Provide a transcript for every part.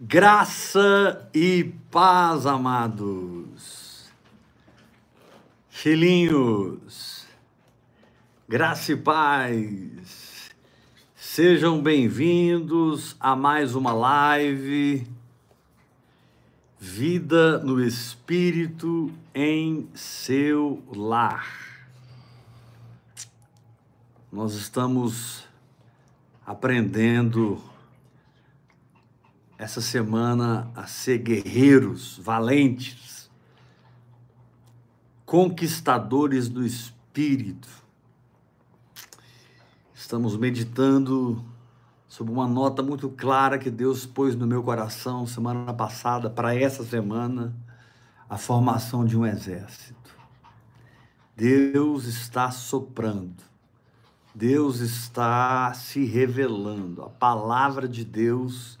Graça e paz, amados. Filhinhos, graça e paz. Sejam bem-vindos a mais uma live Vida no Espírito em seu lar. Nós estamos aprendendo essa semana a ser guerreiros, valentes, conquistadores do espírito. Estamos meditando sobre uma nota muito clara que Deus pôs no meu coração semana passada para essa semana, a formação de um exército. Deus está soprando. Deus está se revelando. A palavra de Deus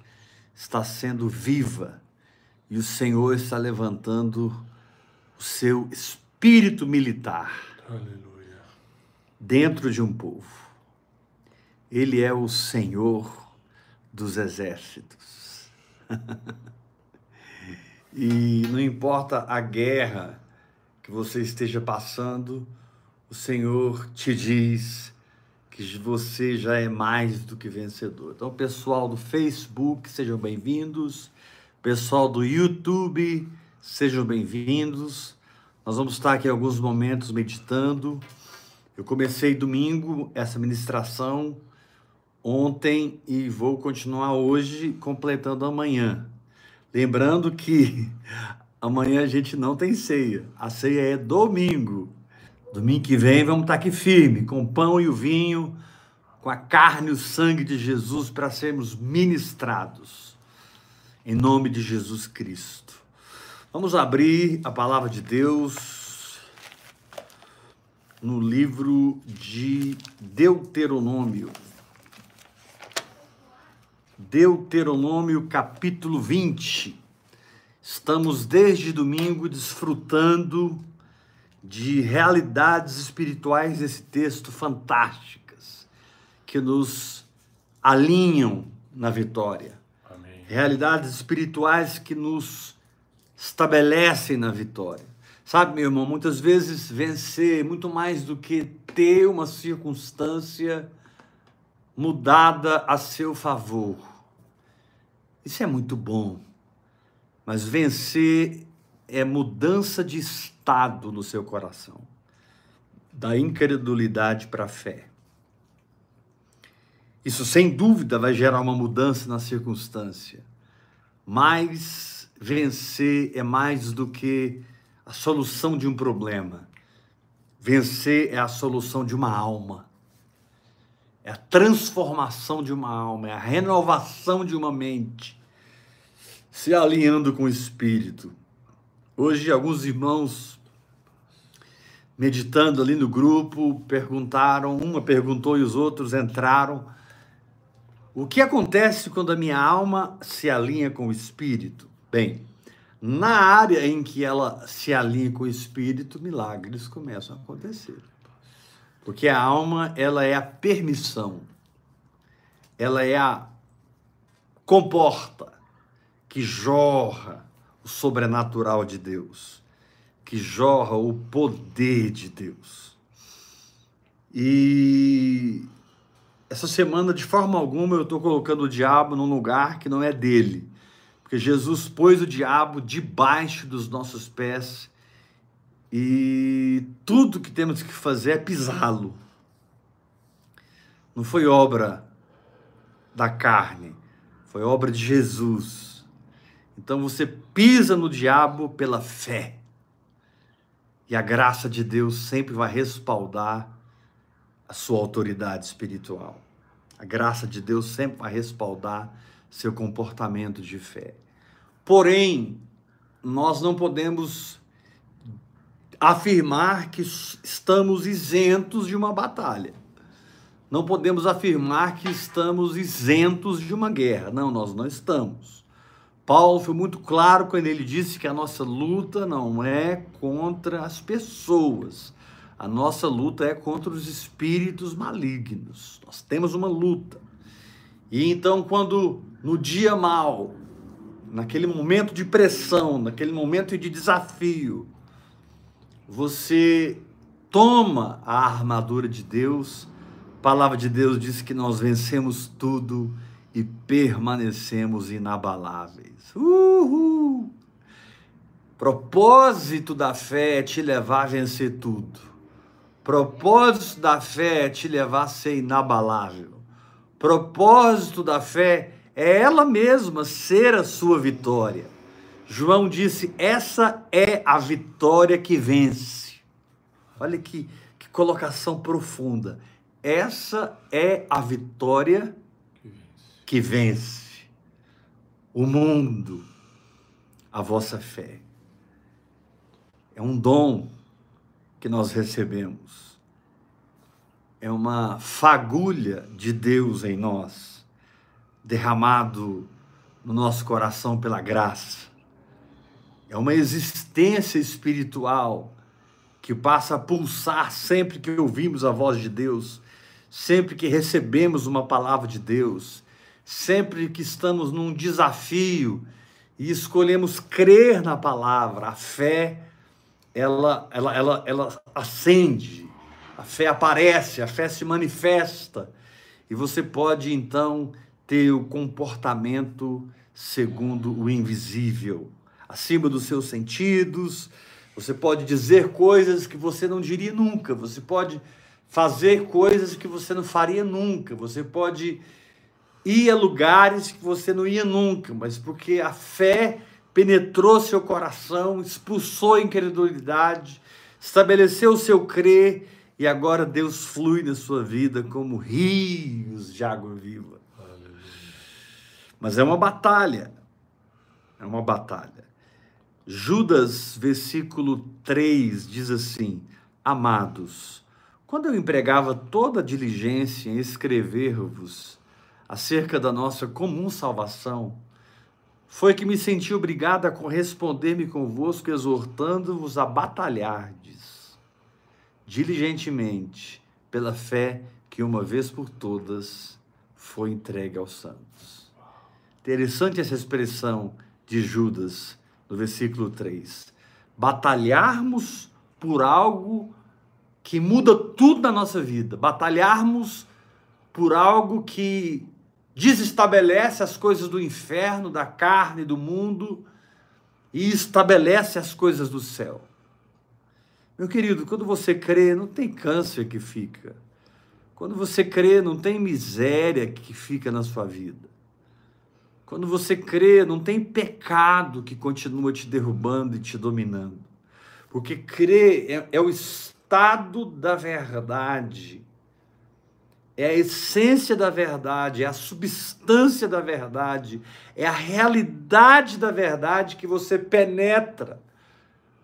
está sendo viva e o Senhor está levantando o seu espírito militar Aleluia. dentro de um povo. Ele é o Senhor dos exércitos. e não importa a guerra que você esteja passando, o Senhor te diz que você já é mais do que vencedor. Então, pessoal do Facebook, sejam bem-vindos. Pessoal do YouTube, sejam bem-vindos. Nós vamos estar aqui alguns momentos meditando. Eu comecei domingo essa ministração ontem e vou continuar hoje, completando amanhã. Lembrando que amanhã a gente não tem ceia. A ceia é domingo. Domingo que vem vamos estar aqui firme, com o pão e o vinho, com a carne e o sangue de Jesus para sermos ministrados. Em nome de Jesus Cristo. Vamos abrir a palavra de Deus no livro de Deuteronômio. Deuteronômio capítulo 20. Estamos desde domingo desfrutando de realidades espirituais desse texto fantásticas, que nos alinham na vitória. Amém. Realidades espirituais que nos estabelecem na vitória. Sabe, meu irmão, muitas vezes vencer é muito mais do que ter uma circunstância mudada a seu favor. Isso é muito bom. Mas vencer é mudança de estado no seu coração, da incredulidade para a fé. Isso sem dúvida vai gerar uma mudança na circunstância, mas vencer é mais do que a solução de um problema. Vencer é a solução de uma alma. É a transformação de uma alma, é a renovação de uma mente, se alinhando com o espírito. Hoje, alguns irmãos, meditando ali no grupo, perguntaram, uma perguntou e os outros entraram. O que acontece quando a minha alma se alinha com o espírito? Bem, na área em que ela se alinha com o espírito, milagres começam a acontecer. Porque a alma, ela é a permissão. Ela é a comporta que jorra o sobrenatural de Deus, que jorra o poder de Deus. E essa semana, de forma alguma, eu estou colocando o diabo num lugar que não é dele, porque Jesus pôs o diabo debaixo dos nossos pés e tudo que temos que fazer é pisá-lo. Não foi obra da carne, foi obra de Jesus. Então você pisa no diabo pela fé. E a graça de Deus sempre vai respaldar a sua autoridade espiritual. A graça de Deus sempre vai respaldar seu comportamento de fé. Porém, nós não podemos afirmar que estamos isentos de uma batalha. Não podemos afirmar que estamos isentos de uma guerra. Não, nós não estamos. Paulo foi muito claro quando ele disse que a nossa luta não é contra as pessoas, a nossa luta é contra os espíritos malignos. Nós temos uma luta. E então, quando no dia mal naquele momento de pressão, naquele momento de desafio, você toma a armadura de Deus. A palavra de Deus diz que nós vencemos tudo e permanecemos inabaláveis. Uhul! Propósito da fé é te levar a vencer tudo. Propósito da fé é te levar a ser inabalável. Propósito da fé é ela mesma ser a sua vitória. João disse: essa é a vitória que vence. Olha que, que colocação profunda. Essa é a vitória que vence o mundo, a vossa fé. É um dom que nós recebemos. É uma fagulha de Deus em nós, derramado no nosso coração pela graça. É uma existência espiritual que passa a pulsar sempre que ouvimos a voz de Deus, sempre que recebemos uma palavra de Deus, sempre que estamos num desafio e escolhemos crer na palavra, a fé, ela, ela, ela, ela acende, a fé aparece, a fé se manifesta, e você pode então ter o comportamento segundo o invisível, acima dos seus sentidos. Você pode dizer coisas que você não diria nunca, você pode fazer coisas que você não faria nunca, você pode ir a lugares que você não ia nunca, mas porque a fé penetrou seu coração, expulsou a incredulidade, estabeleceu o seu crer e agora Deus flui na sua vida como rios de água viva. Mas é uma batalha. É uma batalha. Judas, versículo 3, diz assim: Amados, quando eu empregava toda a diligência em escrever-vos acerca da nossa comum salvação, foi que me senti obrigado a corresponder-me convosco, exortando-vos a batalhardes diligentemente pela fé que uma vez por todas foi entregue aos santos. Interessante essa expressão de Judas no versículo 3. Batalharmos por algo que muda tudo na nossa vida, batalharmos por algo que desestabelece as coisas do inferno, da carne, do mundo e estabelece as coisas do céu. Meu querido, quando você crê, não tem câncer que fica. Quando você crê, não tem miséria que fica na sua vida. Quando você crê, não tem pecado que continua te derrubando e te dominando. Porque crer é, é o estado da verdade é a essência da verdade, é a substância da verdade, é a realidade da verdade que você penetra.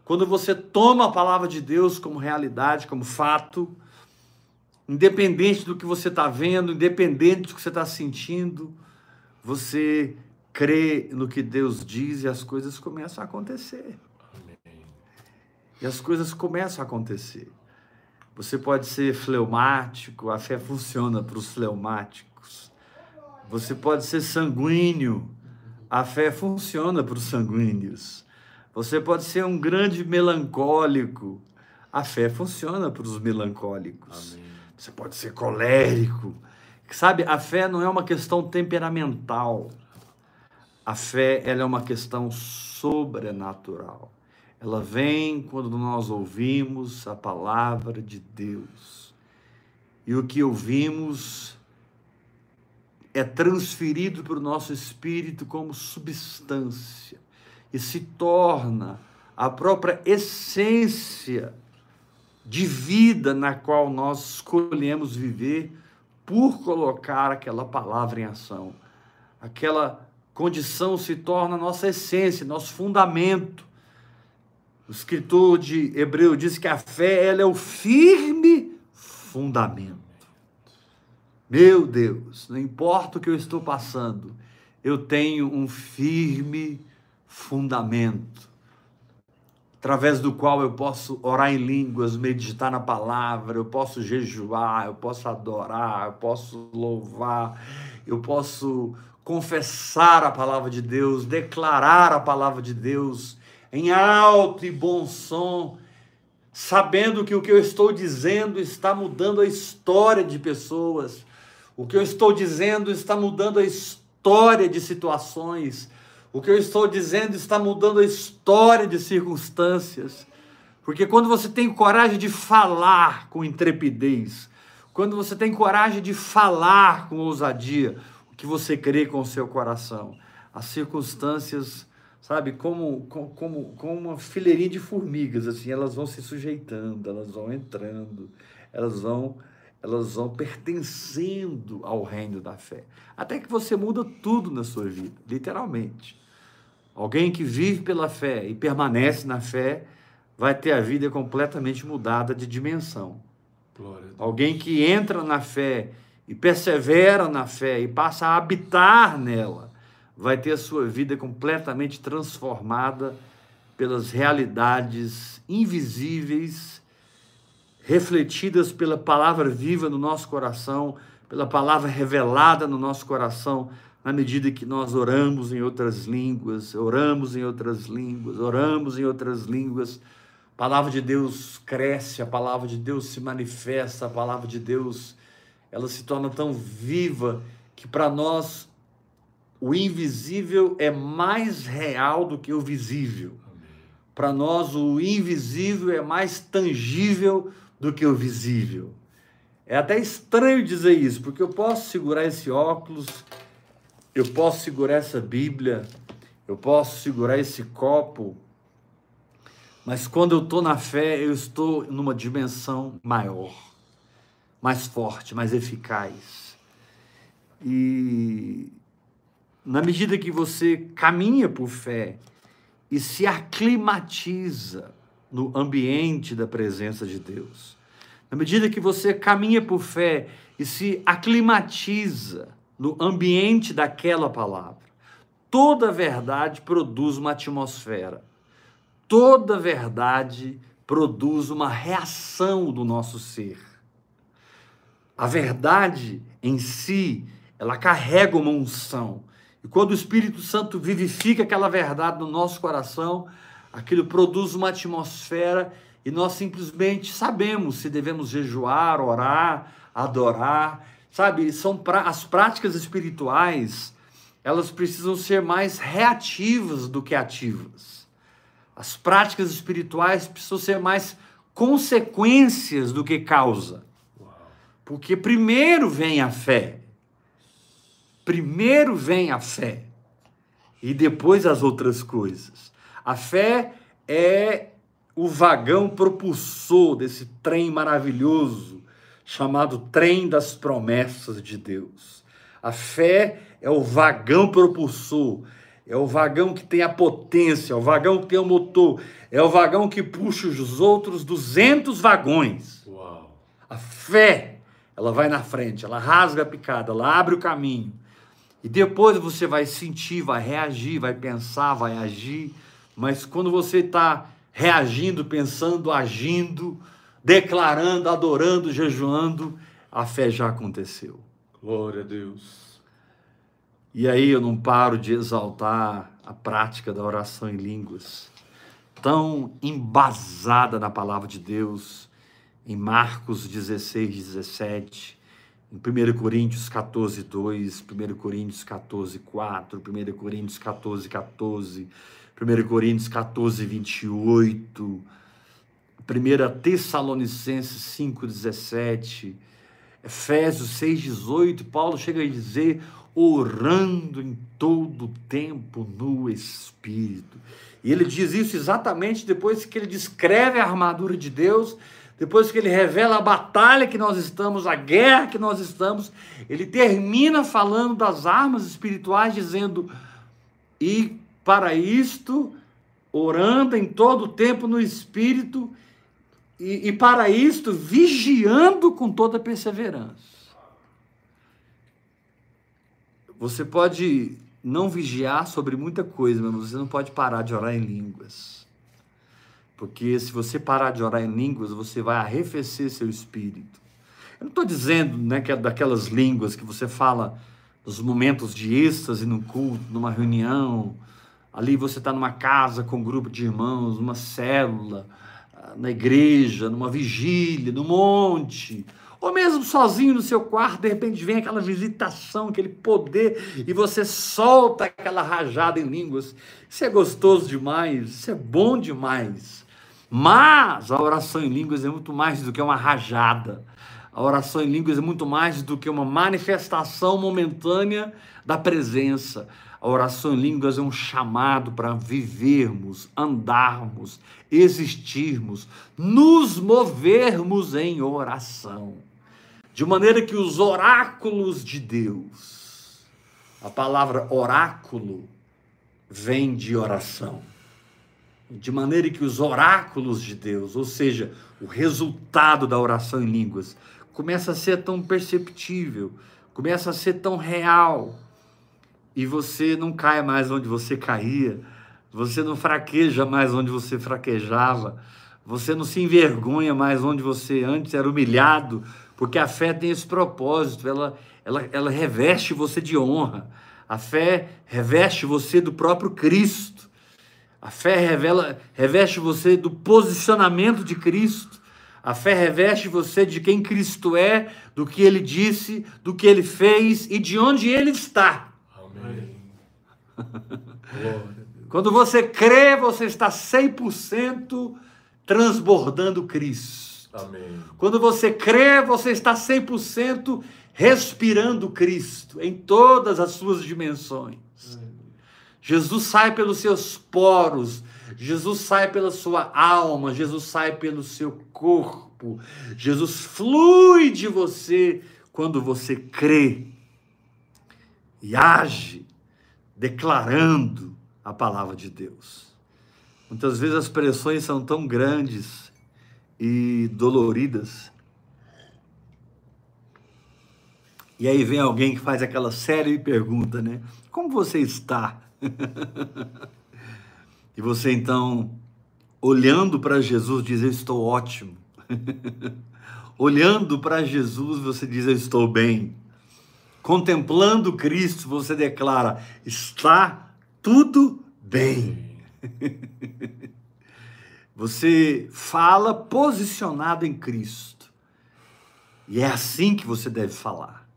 Quando você toma a palavra de Deus como realidade, como fato, independente do que você está vendo, independente do que você está sentindo, você crê no que Deus diz e as coisas começam a acontecer. Amém. E as coisas começam a acontecer. Você pode ser fleumático, a fé funciona para os fleumáticos. Você pode ser sanguíneo, a fé funciona para os sanguíneos. Você pode ser um grande melancólico, a fé funciona para os melancólicos. Amém. Você pode ser colérico. Sabe, a fé não é uma questão temperamental. A fé ela é uma questão sobrenatural. Ela vem quando nós ouvimos a palavra de Deus. E o que ouvimos é transferido para o nosso espírito como substância e se torna a própria essência de vida na qual nós escolhemos viver por colocar aquela palavra em ação. Aquela condição se torna nossa essência, nosso fundamento o escritor de Hebreu diz que a fé ela é o firme fundamento. Meu Deus, não importa o que eu estou passando, eu tenho um firme fundamento, através do qual eu posso orar em línguas, meditar na palavra, eu posso jejuar, eu posso adorar, eu posso louvar, eu posso confessar a palavra de Deus, declarar a palavra de Deus em alto e bom som, sabendo que o que eu estou dizendo está mudando a história de pessoas, o que eu estou dizendo está mudando a história de situações, o que eu estou dizendo está mudando a história de circunstâncias. Porque quando você tem coragem de falar com intrepidez, quando você tem coragem de falar com ousadia, o que você crê com o seu coração, as circunstâncias, sabe, como, como, como uma fileirinha de formigas, assim, elas vão se sujeitando, elas vão entrando, elas vão, elas vão pertencendo ao reino da fé. Até que você muda tudo na sua vida, literalmente. Alguém que vive pela fé e permanece na fé vai ter a vida completamente mudada de dimensão. Alguém que entra na fé e persevera na fé e passa a habitar nela, vai ter a sua vida completamente transformada pelas realidades invisíveis, refletidas pela palavra viva no nosso coração, pela palavra revelada no nosso coração, na medida que nós oramos em outras línguas, oramos em outras línguas, oramos em outras línguas. A palavra de Deus cresce, a palavra de Deus se manifesta, a palavra de Deus ela se torna tão viva que para nós o invisível é mais real do que o visível. Para nós o invisível é mais tangível do que o visível. É até estranho dizer isso, porque eu posso segurar esse óculos, eu posso segurar essa Bíblia, eu posso segurar esse copo, mas quando eu estou na fé, eu estou numa dimensão maior, mais forte, mais eficaz. E na medida que você caminha por fé e se aclimatiza no ambiente da presença de Deus, na medida que você caminha por fé e se aclimatiza no ambiente daquela palavra, toda verdade produz uma atmosfera toda verdade produz uma reação do nosso ser. A verdade em si, ela carrega uma unção. E quando o Espírito Santo vivifica aquela verdade no nosso coração, aquilo produz uma atmosfera e nós simplesmente sabemos se devemos jejuar, orar, adorar. Sabe, são pra... as práticas espirituais, elas precisam ser mais reativas do que ativas. As práticas espirituais precisam ser mais consequências do que causa. Porque primeiro vem a fé. Primeiro vem a fé. E depois as outras coisas. A fé é o vagão propulsor desse trem maravilhoso chamado trem das promessas de Deus. A fé é o vagão propulsor é o vagão que tem a potência, é o vagão que tem o motor, é o vagão que puxa os outros 200 vagões. Uau. A fé, ela vai na frente, ela rasga a picada, ela abre o caminho. E depois você vai sentir, vai reagir, vai pensar, vai agir. Mas quando você está reagindo, pensando, agindo, declarando, adorando, jejuando, a fé já aconteceu. Glória a Deus. E aí eu não paro de exaltar a prática da oração em línguas, tão embasada na palavra de Deus, em Marcos 16, 17, em 1 Coríntios 14, 2, 1 Coríntios 14, 4, 1 Coríntios 14, 14, 1 Coríntios 14, 28, 1 Tessalonicenses 5, 17, Efésios 6, 18, Paulo chega a dizer: orando em todo tempo no Espírito. E ele diz isso exatamente depois que ele descreve a armadura de Deus, depois que ele revela a batalha que nós estamos, a guerra que nós estamos, ele termina falando das armas espirituais, dizendo: e para isto, orando em todo tempo no Espírito, e, e para isto, vigiando com toda perseverança. Você pode não vigiar sobre muita coisa, mas você não pode parar de orar em línguas. Porque se você parar de orar em línguas, você vai arrefecer seu espírito. Eu não estou dizendo né, que é daquelas línguas que você fala nos momentos de êxtase no culto, numa reunião, ali você está numa casa com um grupo de irmãos, numa célula, ah, na igreja, numa vigília, no monte, ou mesmo sozinho no seu quarto, de repente vem aquela visitação, aquele poder, e você solta aquela rajada em línguas. Isso é gostoso demais, isso é bom demais. Mas a oração em línguas é muito mais do que uma rajada. A oração em línguas é muito mais do que uma manifestação momentânea da presença. A oração em línguas é um chamado para vivermos, andarmos, existirmos, nos movermos em oração. De maneira que os oráculos de Deus, a palavra oráculo vem de oração. De maneira que os oráculos de Deus, ou seja, o resultado da oração em línguas, começa a ser tão perceptível, começa a ser tão real, e você não cai mais onde você caía, você não fraqueja mais onde você fraquejava, você não se envergonha mais onde você antes era humilhado, porque a fé tem esse propósito, ela, ela, ela reveste você de honra, a fé reveste você do próprio Cristo, a fé revela, reveste você do posicionamento de Cristo, a fé reveste você de quem Cristo é, do que ele disse, do que ele fez e de onde ele está. Amém. Quando você crê, você está 100% transbordando Cristo. Amém. Quando você crê, você está 100% respirando Cristo em todas as suas dimensões. Amém. Jesus sai pelos seus poros, Jesus sai pela sua alma, Jesus sai pelo seu corpo, Jesus flui de você quando você crê e age declarando a palavra de Deus. Muitas vezes as pressões são tão grandes e doloridas. E aí vem alguém que faz aquela séria pergunta, né? Como você está? E você então, olhando para Jesus, diz: Eu estou ótimo. olhando para Jesus, você diz: Eu estou bem. Contemplando Cristo, você declara: Está tudo bem. você fala posicionado em Cristo. E é assim que você deve falar.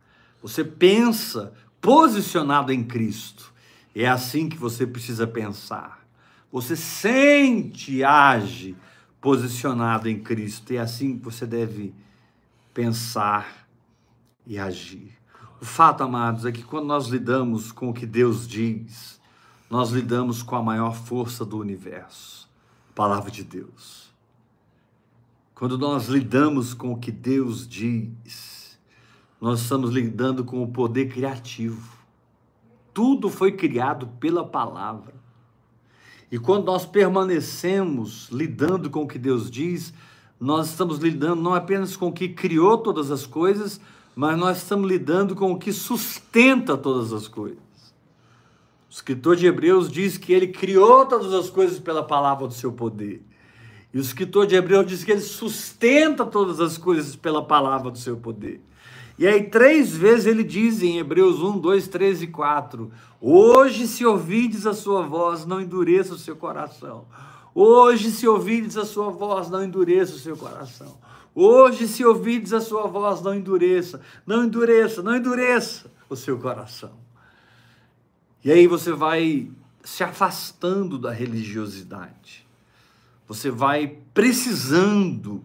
Você pensa posicionado em Cristo. É assim que você precisa pensar. Você sente e age posicionado em Cristo. É assim que você deve pensar e agir. O fato, amados, é que quando nós lidamos com o que Deus diz, nós lidamos com a maior força do universo, a palavra de Deus. Quando nós lidamos com o que Deus diz, nós estamos lidando com o poder criativo. Tudo foi criado pela palavra. E quando nós permanecemos lidando com o que Deus diz, nós estamos lidando não apenas com o que criou todas as coisas, mas nós estamos lidando com o que sustenta todas as coisas. O escritor de Hebreus diz que ele criou todas as coisas pela palavra do seu poder. E o escritor de Hebreus diz que ele sustenta todas as coisas pela palavra do seu poder. E aí, três vezes ele diz em Hebreus 1, 2, 3 e 4: Hoje, se ouvides a sua voz, não endureça o seu coração. Hoje, se ouvides a sua voz, não endureça o seu coração. Hoje, se ouvides a sua voz, não endureça, não endureça, não endureça o seu coração. E aí você vai se afastando da religiosidade. Você vai precisando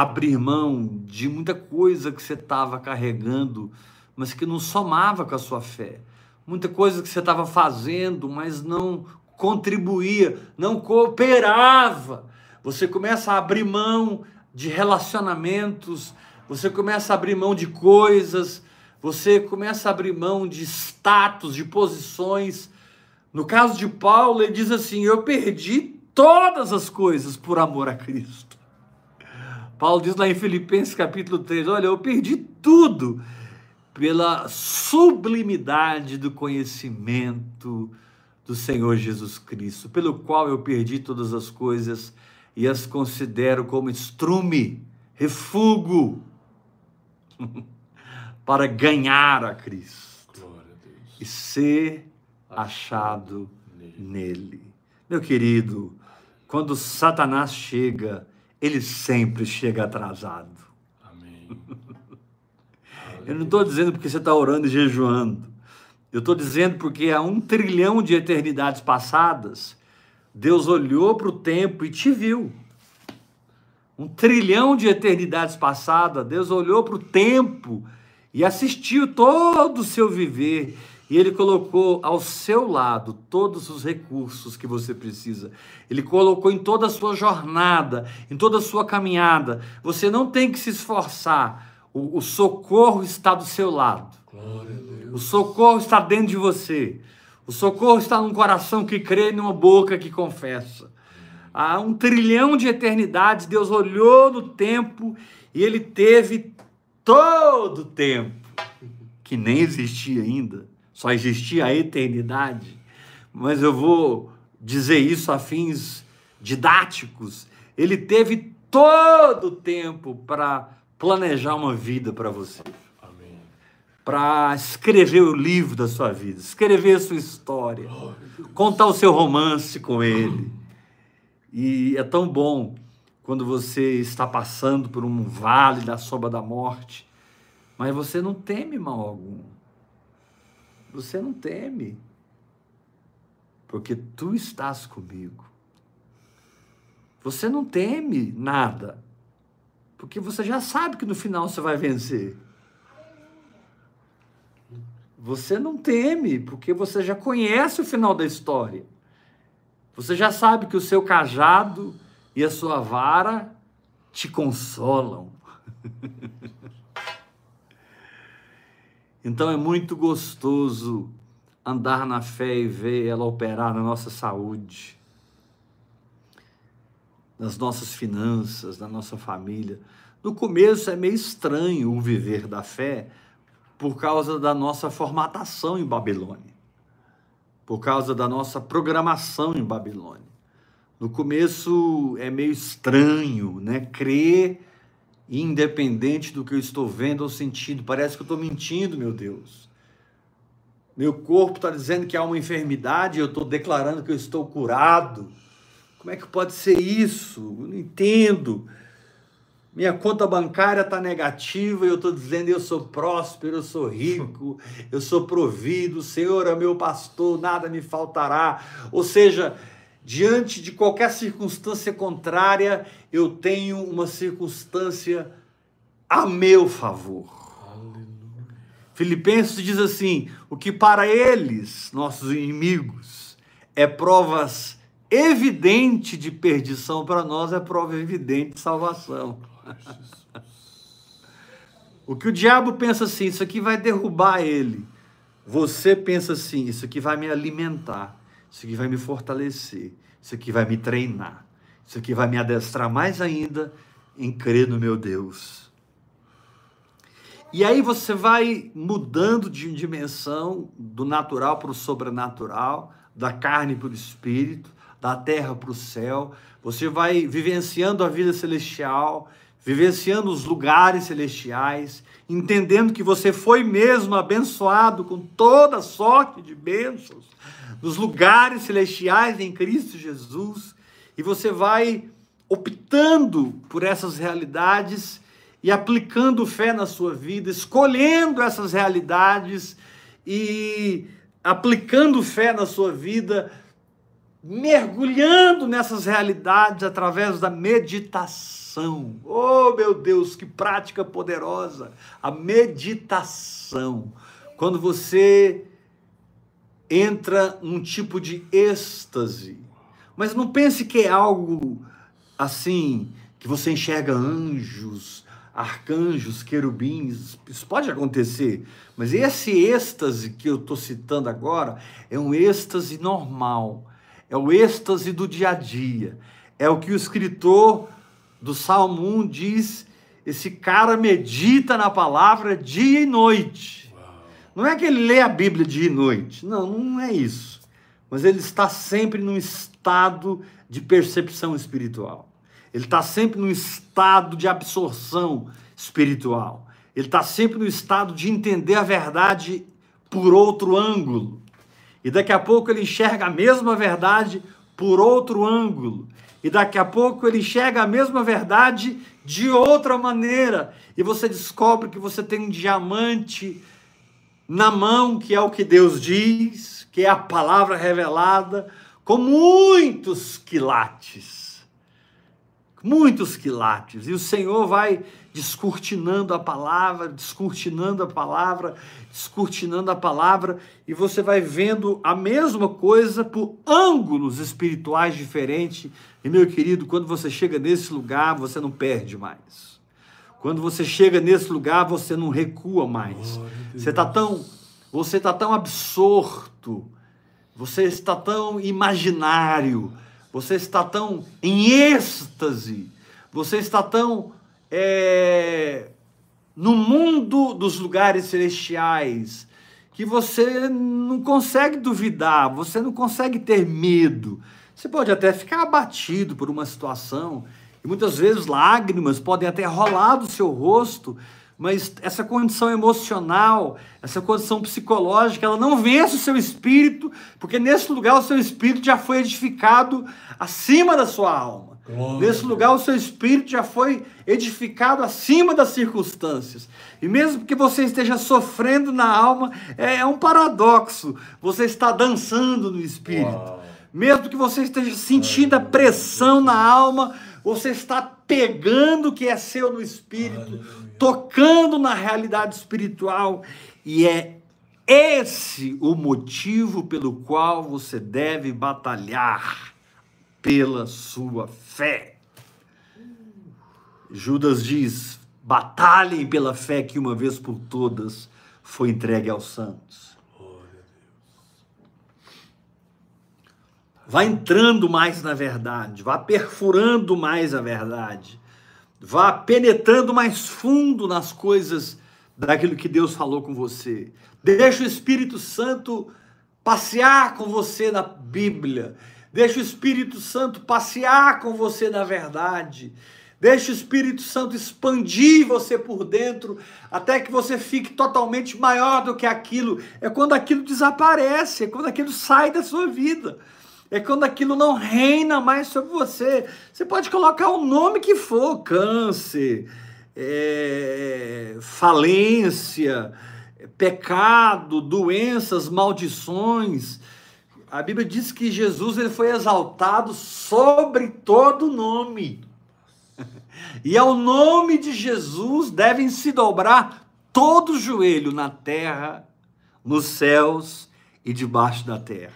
abrir mão de muita coisa que você estava carregando, mas que não somava com a sua fé. Muita coisa que você estava fazendo, mas não contribuía, não cooperava. Você começa a abrir mão de relacionamentos, você começa a abrir mão de coisas, você começa a abrir mão de status, de posições. No caso de Paulo, ele diz assim: Eu perdi todas as coisas por amor a Cristo. Paulo diz lá em Filipenses capítulo 3: Olha, eu perdi tudo pela sublimidade do conhecimento do Senhor Jesus Cristo, pelo qual eu perdi todas as coisas e as considero como estrume, refúgio, para ganhar a Cristo. e ser achado nele. Meu querido, quando Satanás chega, ele sempre chega atrasado. Amém. Eu não estou dizendo porque você está orando e jejuando. Eu estou dizendo porque há um trilhão de eternidades passadas, Deus olhou para o tempo e te viu. Um trilhão de eternidades passadas, Deus olhou para o tempo e assistiu todo o seu viver e ele colocou ao seu lado todos os recursos que você precisa. Ele colocou em toda a sua jornada, em toda a sua caminhada. Você não tem que se esforçar. O, o socorro está do seu lado. O socorro está dentro de você. O socorro está num coração que crê e numa boca que confessa. Há um trilhão de eternidades, Deus olhou no tempo e ele teve todo o tempo, que nem existia ainda só existia a eternidade, mas eu vou dizer isso a fins didáticos. Ele teve todo o tempo para planejar uma vida para você. Para escrever o livro da sua vida, escrever a sua história, contar o seu romance com ele. E é tão bom quando você está passando por um vale da sombra da morte, mas você não teme mal algum você não teme, porque tu estás comigo. Você não teme nada, porque você já sabe que no final você vai vencer. Você não teme, porque você já conhece o final da história. Você já sabe que o seu cajado e a sua vara te consolam. Então é muito gostoso andar na fé e ver ela operar na nossa saúde, nas nossas finanças, na nossa família. No começo é meio estranho o viver da fé por causa da nossa formatação em Babilônia, por causa da nossa programação em Babilônia. No começo é meio estranho, né? Crer independente do que eu estou vendo ou sentindo. Parece que eu estou mentindo, meu Deus. Meu corpo está dizendo que há uma enfermidade e eu estou declarando que eu estou curado. Como é que pode ser isso? Eu não entendo. Minha conta bancária está negativa e eu estou dizendo eu sou próspero, eu sou rico, eu sou provido, o Senhor é meu pastor, nada me faltará. Ou seja, diante de qualquer circunstância contrária, eu tenho uma circunstância a meu favor. Aleluia. Filipenses diz assim: o que para eles, nossos inimigos, é provas evidente de perdição, para nós é prova evidente de salvação. o que o diabo pensa assim, isso aqui vai derrubar ele. Você pensa assim, isso aqui vai me alimentar. Isso aqui vai me fortalecer. Isso aqui vai me treinar. Isso aqui vai me adestrar mais ainda em crer no meu Deus. E aí você vai mudando de dimensão do natural para o sobrenatural, da carne para o espírito, da terra para o céu. Você vai vivenciando a vida celestial, vivenciando os lugares celestiais, entendendo que você foi mesmo abençoado com toda sorte de bênçãos nos lugares celestiais em Cristo Jesus, e você vai optando por essas realidades e aplicando fé na sua vida, escolhendo essas realidades e aplicando fé na sua vida, mergulhando nessas realidades através da meditação. Oh, meu Deus, que prática poderosa! A meditação. Quando você entra num tipo de êxtase. Mas não pense que é algo assim, que você enxerga anjos, arcanjos, querubins. Isso pode acontecer, mas esse êxtase que eu estou citando agora é um êxtase normal, é o êxtase do dia a dia. É o que o escritor do Salmo 1 diz: esse cara medita na palavra dia e noite. Não é que ele lê a Bíblia dia e noite. Não, não é isso. Mas ele está sempre num estado de percepção espiritual. Ele está sempre num estado de absorção espiritual. Ele está sempre no estado de entender a verdade por outro ângulo. E daqui a pouco ele enxerga a mesma verdade por outro ângulo. E daqui a pouco ele enxerga a mesma verdade de outra maneira. E você descobre que você tem um diamante na mão, que é o que Deus diz, que é a palavra revelada, com muitos quilates. Muitos quilates. E o Senhor vai descortinando a palavra, descortinando a palavra, descortinando a palavra, e você vai vendo a mesma coisa por ângulos espirituais diferentes. E meu querido, quando você chega nesse lugar, você não perde mais. Quando você chega nesse lugar, você não recua mais. Você está tão, você está tão absorto, você está tão imaginário, você está tão em êxtase, você está tão é, no mundo dos lugares celestiais que você não consegue duvidar, você não consegue ter medo. Você pode até ficar abatido por uma situação, e muitas vezes lágrimas podem até rolar do seu rosto, mas essa condição emocional, essa condição psicológica, ela não vence o seu espírito, porque nesse lugar o seu espírito já foi edificado acima da sua alma. Glória Nesse lugar, o seu espírito já foi edificado acima das circunstâncias. E mesmo que você esteja sofrendo na alma, é, é um paradoxo. Você está dançando no espírito. Uau. Mesmo que você esteja sentindo a pressão na alma, você está pegando o que é seu no espírito, Aleluia. tocando na realidade espiritual. E é esse o motivo pelo qual você deve batalhar pela sua fé. Judas diz: batalhem pela fé que uma vez por todas foi entregue aos santos. Vá entrando mais na verdade, vá perfurando mais a verdade, vá penetrando mais fundo nas coisas daquilo que Deus falou com você. Deixa o Espírito Santo passear com você na Bíblia. Deixa o Espírito Santo passear com você na verdade. Deixa o Espírito Santo expandir você por dentro, até que você fique totalmente maior do que aquilo. É quando aquilo desaparece, é quando aquilo sai da sua vida. É quando aquilo não reina mais sobre você. Você pode colocar o nome que for: câncer, é, falência, pecado, doenças, maldições a Bíblia diz que Jesus ele foi exaltado sobre todo nome. E ao nome de Jesus devem se dobrar todo joelho na terra, nos céus e debaixo da terra.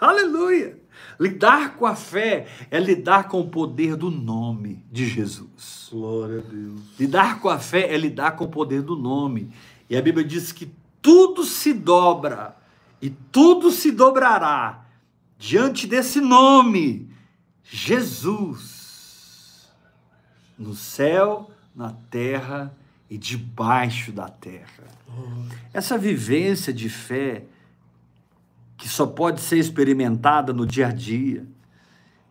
Aleluia! Lidar com a fé é lidar com o poder do nome de Jesus. Glória a Deus. Lidar com a fé é lidar com o poder do nome. E a Bíblia diz que tudo se dobra e tudo se dobrará diante desse nome, Jesus, no céu, na terra e debaixo da terra. Essa vivência de fé que só pode ser experimentada no dia a dia,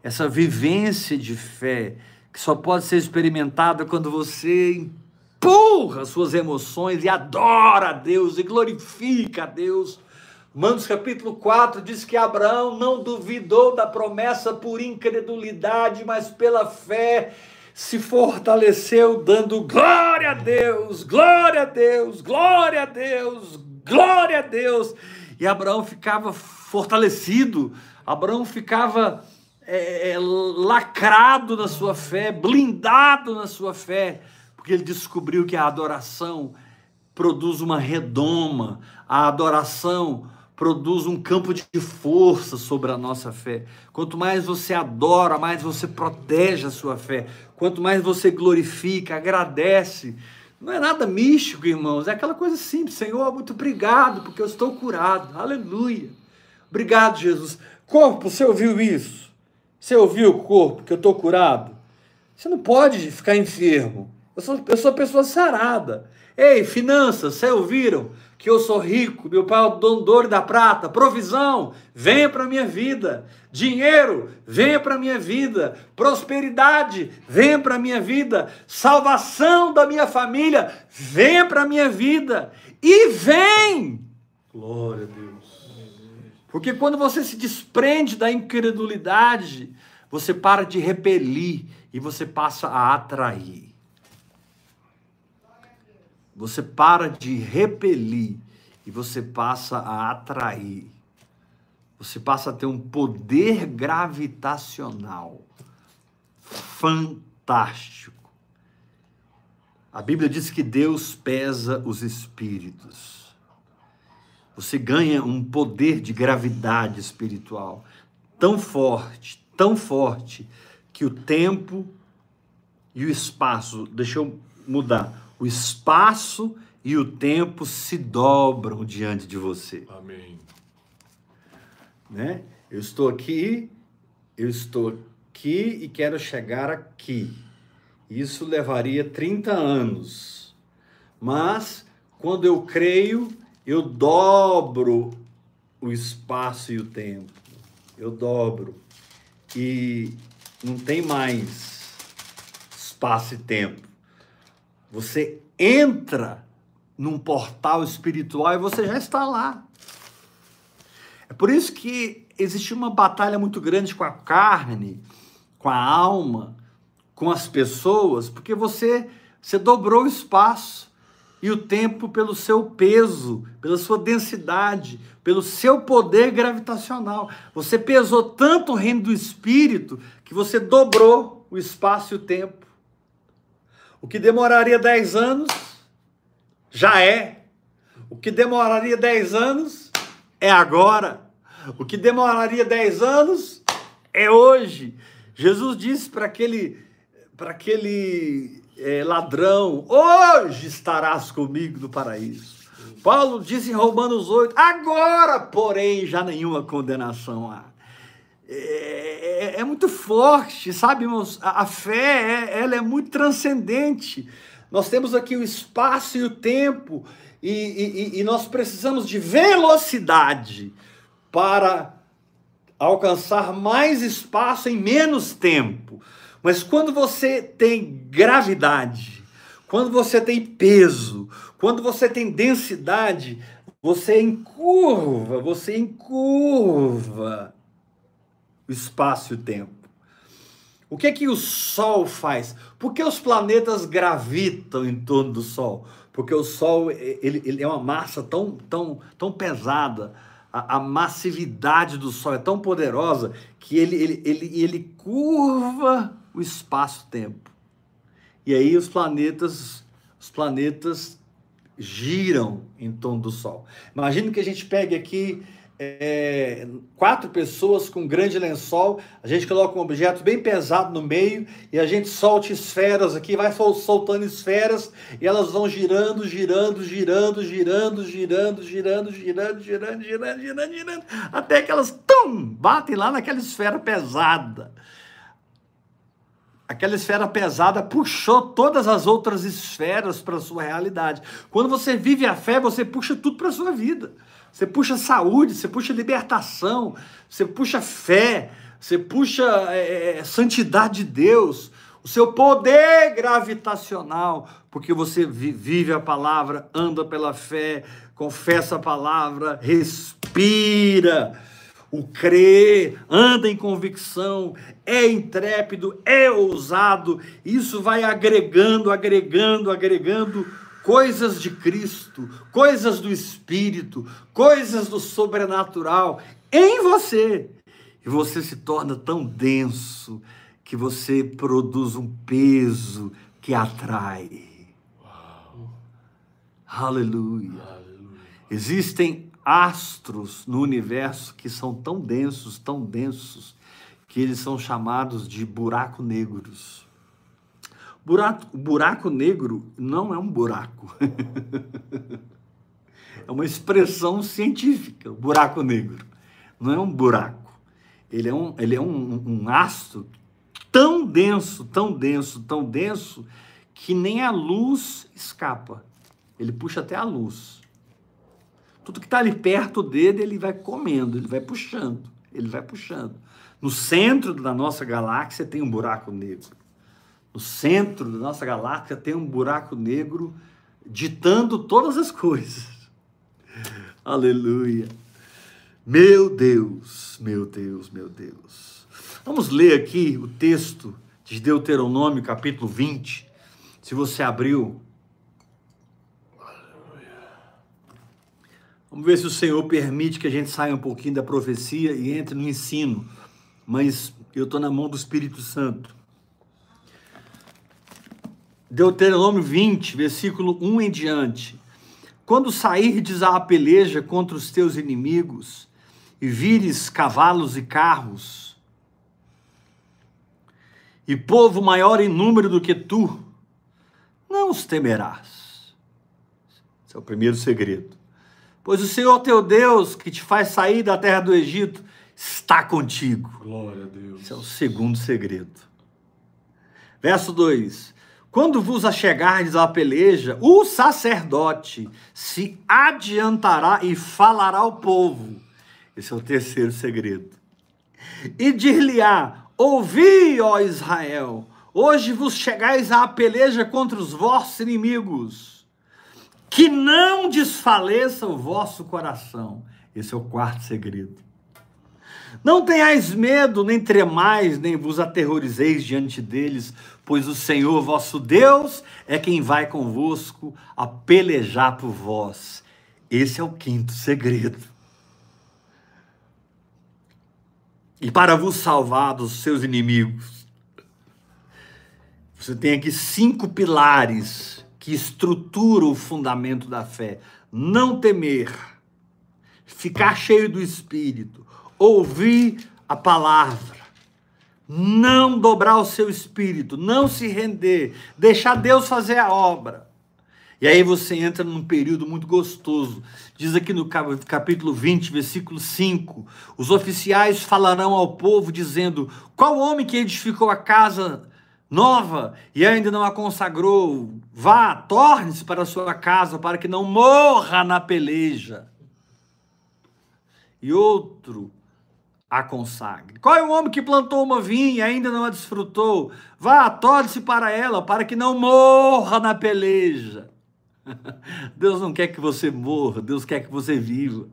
essa vivência de fé que só pode ser experimentada quando você empurra suas emoções e adora a Deus e glorifica a Deus Romanos capítulo 4 diz que Abraão não duvidou da promessa por incredulidade, mas pela fé se fortaleceu, dando glória a Deus, glória a Deus, glória a Deus, glória a Deus. E Abraão ficava fortalecido, Abraão ficava é, é lacrado na sua fé, blindado na sua fé, porque ele descobriu que a adoração produz uma redoma, a adoração produz um campo de força sobre a nossa fé. Quanto mais você adora, mais você protege a sua fé. Quanto mais você glorifica, agradece. Não é nada místico, irmãos, é aquela coisa simples. Senhor, muito obrigado, porque eu estou curado. Aleluia. Obrigado, Jesus. Corpo, você ouviu isso? Você ouviu o corpo que eu estou curado? Você não pode ficar enfermo. Eu sou, eu sou pessoa sarada. Ei, finanças, vocês ouviram? que eu sou rico, meu pai é o dono do ouro e da prata, provisão, venha para minha vida, dinheiro, venha para minha vida, prosperidade, venha para minha vida, salvação da minha família, venha para minha vida, e vem, Glória a Deus. Porque quando você se desprende da incredulidade, você para de repelir e você passa a atrair. Você para de repelir e você passa a atrair. Você passa a ter um poder gravitacional fantástico. A Bíblia diz que Deus pesa os espíritos. Você ganha um poder de gravidade espiritual tão forte, tão forte, que o tempo e o espaço, deixa eu mudar, o espaço e o tempo se dobram diante de você. Amém. Né? Eu estou aqui, eu estou aqui e quero chegar aqui. Isso levaria 30 anos. Mas quando eu creio, eu dobro o espaço e o tempo. Eu dobro. E não tem mais espaço e tempo. Você entra num portal espiritual e você já está lá. É por isso que existe uma batalha muito grande com a carne, com a alma, com as pessoas, porque você você dobrou o espaço e o tempo pelo seu peso, pela sua densidade, pelo seu poder gravitacional. Você pesou tanto o reino do espírito que você dobrou o espaço e o tempo. O que demoraria 10 anos já é. O que demoraria 10 anos é agora. O que demoraria 10 anos é hoje. Jesus disse para aquele, para aquele é, ladrão: Hoje estarás comigo no paraíso. Paulo disse em Romanos 8: Agora, porém, já nenhuma condenação há. É, é, é muito forte, sabe, irmãos? A, a fé é, ela é muito transcendente. Nós temos aqui o espaço e o tempo, e, e, e nós precisamos de velocidade para alcançar mais espaço em menos tempo. Mas quando você tem gravidade, quando você tem peso, quando você tem densidade, você encurva, você encurva espaço e tempo. O que é que o Sol faz? Por que os planetas gravitam em torno do Sol? Porque o Sol ele, ele é uma massa tão, tão, tão pesada, a, a massividade do Sol é tão poderosa que ele, ele, ele, ele curva o espaço-tempo. E aí os planetas, os planetas giram em torno do Sol. Imagina que a gente pegue aqui é, quatro pessoas com um grande lençol, a gente coloca um objeto bem pesado no meio e a gente solta esferas aqui, vai soltando esferas e elas vão girando, girando, girando, girando, girando, girando, girando, girando, girando, girando, girando, até que elas tum, batem lá naquela esfera pesada aquela esfera pesada puxou todas as outras esferas para sua realidade. Quando você vive a fé, você puxa tudo para sua vida. Você puxa saúde, você puxa libertação, você puxa fé, você puxa é, é santidade de Deus, o seu poder gravitacional, porque você vive a palavra, anda pela fé, confessa a palavra, respira. O crer, anda em convicção, é intrépido, é ousado, isso vai agregando, agregando, agregando coisas de Cristo, coisas do Espírito, coisas do sobrenatural em você. E você se torna tão denso que você produz um peso que atrai. Aleluia. Aleluia. Existem astros no universo que são tão densos, tão densos, que eles são chamados de buraco negros. Buraco, buraco negro não é um buraco. é uma expressão científica, buraco negro. Não é um buraco. Ele é um, ele é um, um astro tão denso, tão denso, tão denso, que nem a luz escapa. Ele puxa até a luz. Tudo que está ali perto dele, ele vai comendo, ele vai puxando, ele vai puxando. No centro da nossa galáxia tem um buraco negro. No centro da nossa galáxia tem um buraco negro ditando todas as coisas. Aleluia. Meu Deus, meu Deus, meu Deus. Vamos ler aqui o texto de Deuteronômio, capítulo 20. Se você abriu. Vamos ver se o Senhor permite que a gente saia um pouquinho da profecia e entre no ensino. Mas eu estou na mão do Espírito Santo. Deuteronômio 20, versículo 1 em diante. Quando sairdes à peleja contra os teus inimigos e vires cavalos e carros, e povo maior em número do que tu, não os temerás. Esse é o primeiro segredo. Pois o Senhor teu Deus, que te faz sair da terra do Egito, está contigo. Glória a Deus. Esse é o segundo segredo. Verso 2: quando vos achegardes à peleja, o sacerdote se adiantará e falará ao povo. Esse é o terceiro segredo. E dir-lhe-á: Ouvi, ó Israel, hoje vos chegais à peleja contra os vossos inimigos. Que não desfaleça o vosso coração. Esse é o quarto segredo. Não tenhais medo, nem tremais, nem vos aterrorizeis diante deles, pois o Senhor vosso Deus é quem vai convosco a pelejar por vós. Esse é o quinto segredo. E para vos salvar dos seus inimigos, você tem aqui cinco pilares que estruturam o fundamento da fé: não temer, ficar cheio do espírito, ouvir a palavra, não dobrar o seu espírito, não se render, deixar Deus fazer a obra. E aí você entra num período muito gostoso. Diz aqui no capítulo 20, versículo 5: Os oficiais falarão ao povo, dizendo: Qual homem que edificou a casa nova e ainda não a consagrou? Vá, torne-se para a sua casa, para que não morra na peleja. E outro a consagre. Qual é o homem que plantou uma vinha e ainda não a desfrutou? Vá, torne-se para ela, para que não morra na peleja. Deus não quer que você morra, Deus quer que você viva.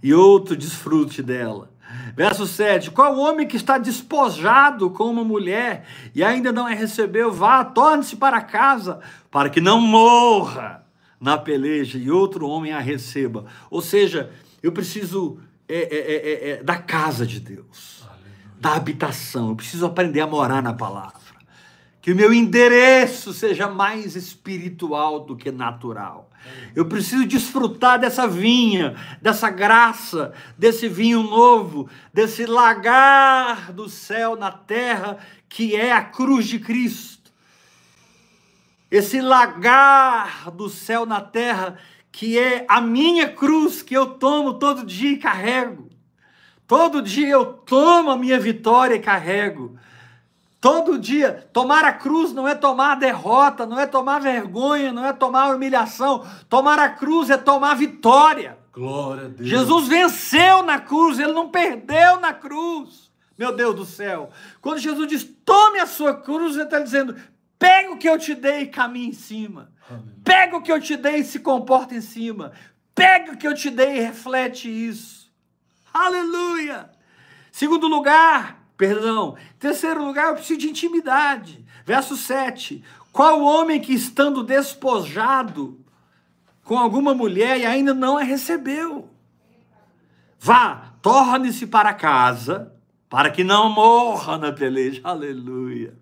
E outro desfrute dela. Verso 7: Qual o homem que está despojado com uma mulher e ainda não a recebeu? Vá, torne-se para casa, para que não morra na peleja e outro homem a receba. Ou seja, eu preciso é é, é, é, é, da casa de Deus, da habitação. Eu preciso aprender a morar na palavra. Que o meu endereço seja mais espiritual do que natural. Eu preciso desfrutar dessa vinha, dessa graça, desse vinho novo, desse lagar do céu na terra, que é a cruz de Cristo. Esse lagar do céu na terra, que é a minha cruz que eu tomo todo dia e carrego. Todo dia eu tomo a minha vitória e carrego. Todo dia, tomar a cruz não é tomar a derrota, não é tomar vergonha, não é tomar humilhação. Tomar a cruz é tomar a vitória. Glória a Deus. Jesus venceu na cruz, ele não perdeu na cruz. Meu Deus do céu. Quando Jesus diz, tome a sua cruz, ele está dizendo, pega o que eu te dei e caminhe em cima. Pega o que eu te dei e se comporta em cima. Pega o que eu te dei e reflete isso. Aleluia! Segundo lugar, perdão. Terceiro lugar, eu preciso de intimidade. Verso 7. Qual homem que estando despojado com alguma mulher e ainda não a recebeu? Vá, torne-se para casa, para que não morra na peleja. Aleluia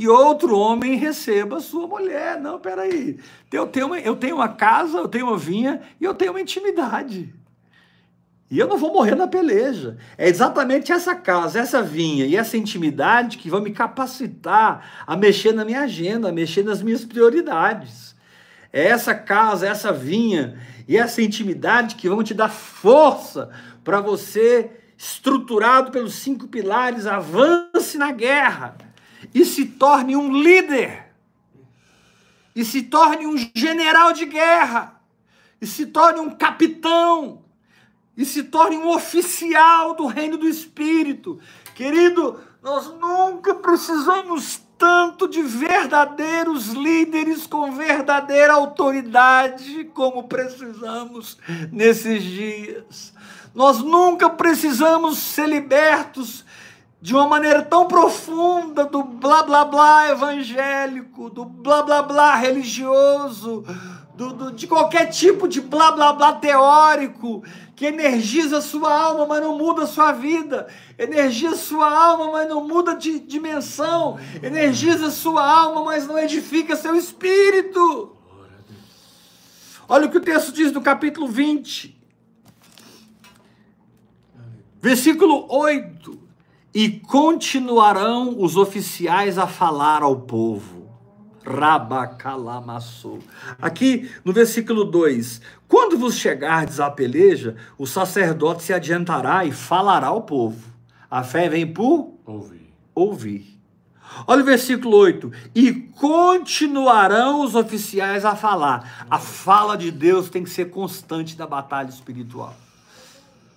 e outro homem receba sua mulher. Não, peraí. Eu tenho, uma, eu tenho uma casa, eu tenho uma vinha e eu tenho uma intimidade. E eu não vou morrer na peleja. É exatamente essa casa, essa vinha e essa intimidade que vão me capacitar a mexer na minha agenda, a mexer nas minhas prioridades. É essa casa, essa vinha e essa intimidade que vão te dar força para você, estruturado pelos cinco pilares, avance na guerra e se torne um líder, e se torne um general de guerra, e se torne um capitão, e se torne um oficial do reino do Espírito. Querido, nós nunca precisamos tanto de verdadeiros líderes com verdadeira autoridade como precisamos nesses dias. Nós nunca precisamos ser libertos de uma maneira tão profunda do blá blá blá evangélico, do blá blá blá religioso, do, do, de qualquer tipo de blá blá blá teórico que energiza a sua alma, mas não muda a sua vida, energiza a sua alma, mas não muda de dimensão, energiza a sua alma, mas não edifica seu espírito. Olha o que o texto diz no capítulo 20, versículo 8: E continuarão os oficiais a falar ao povo Rabacalamassou. Aqui no versículo 2: Quando vos chegardes à peleja, o sacerdote se adiantará e falará ao povo. A fé vem por ouvir. ouvir. Olha o versículo 8: E continuarão os oficiais a falar. A fala de Deus tem que ser constante na batalha espiritual.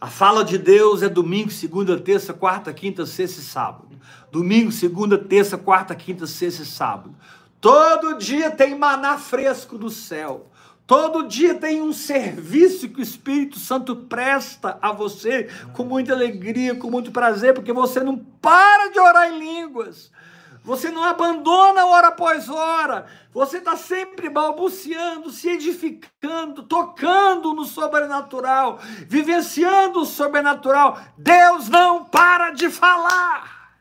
A fala de Deus é domingo, segunda, terça, quarta, quinta, sexta e sábado. Domingo, segunda, terça, quarta, quinta, sexta e sábado. Todo dia tem maná fresco do céu. Todo dia tem um serviço que o Espírito Santo presta a você com muita alegria, com muito prazer, porque você não para de orar em línguas. Você não abandona hora após hora. Você está sempre balbuciando, se edificando, tocando no sobrenatural, vivenciando o sobrenatural. Deus não para de falar.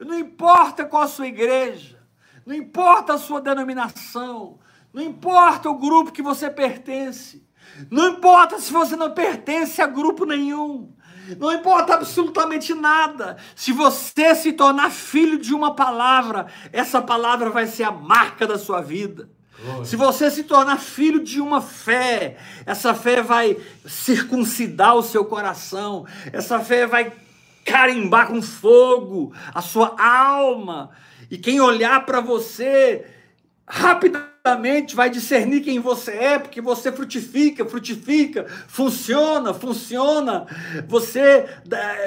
Não importa qual a sua igreja, não importa a sua denominação, não importa o grupo que você pertence, não importa se você não pertence a grupo nenhum, não importa absolutamente nada. Se você se tornar filho de uma palavra, essa palavra vai ser a marca da sua vida. Se você se tornar filho de uma fé, essa fé vai circuncidar o seu coração, essa fé vai carimbar com fogo a sua alma. E quem olhar para você rapidamente vai discernir quem você é, porque você frutifica, frutifica, funciona, funciona. Você,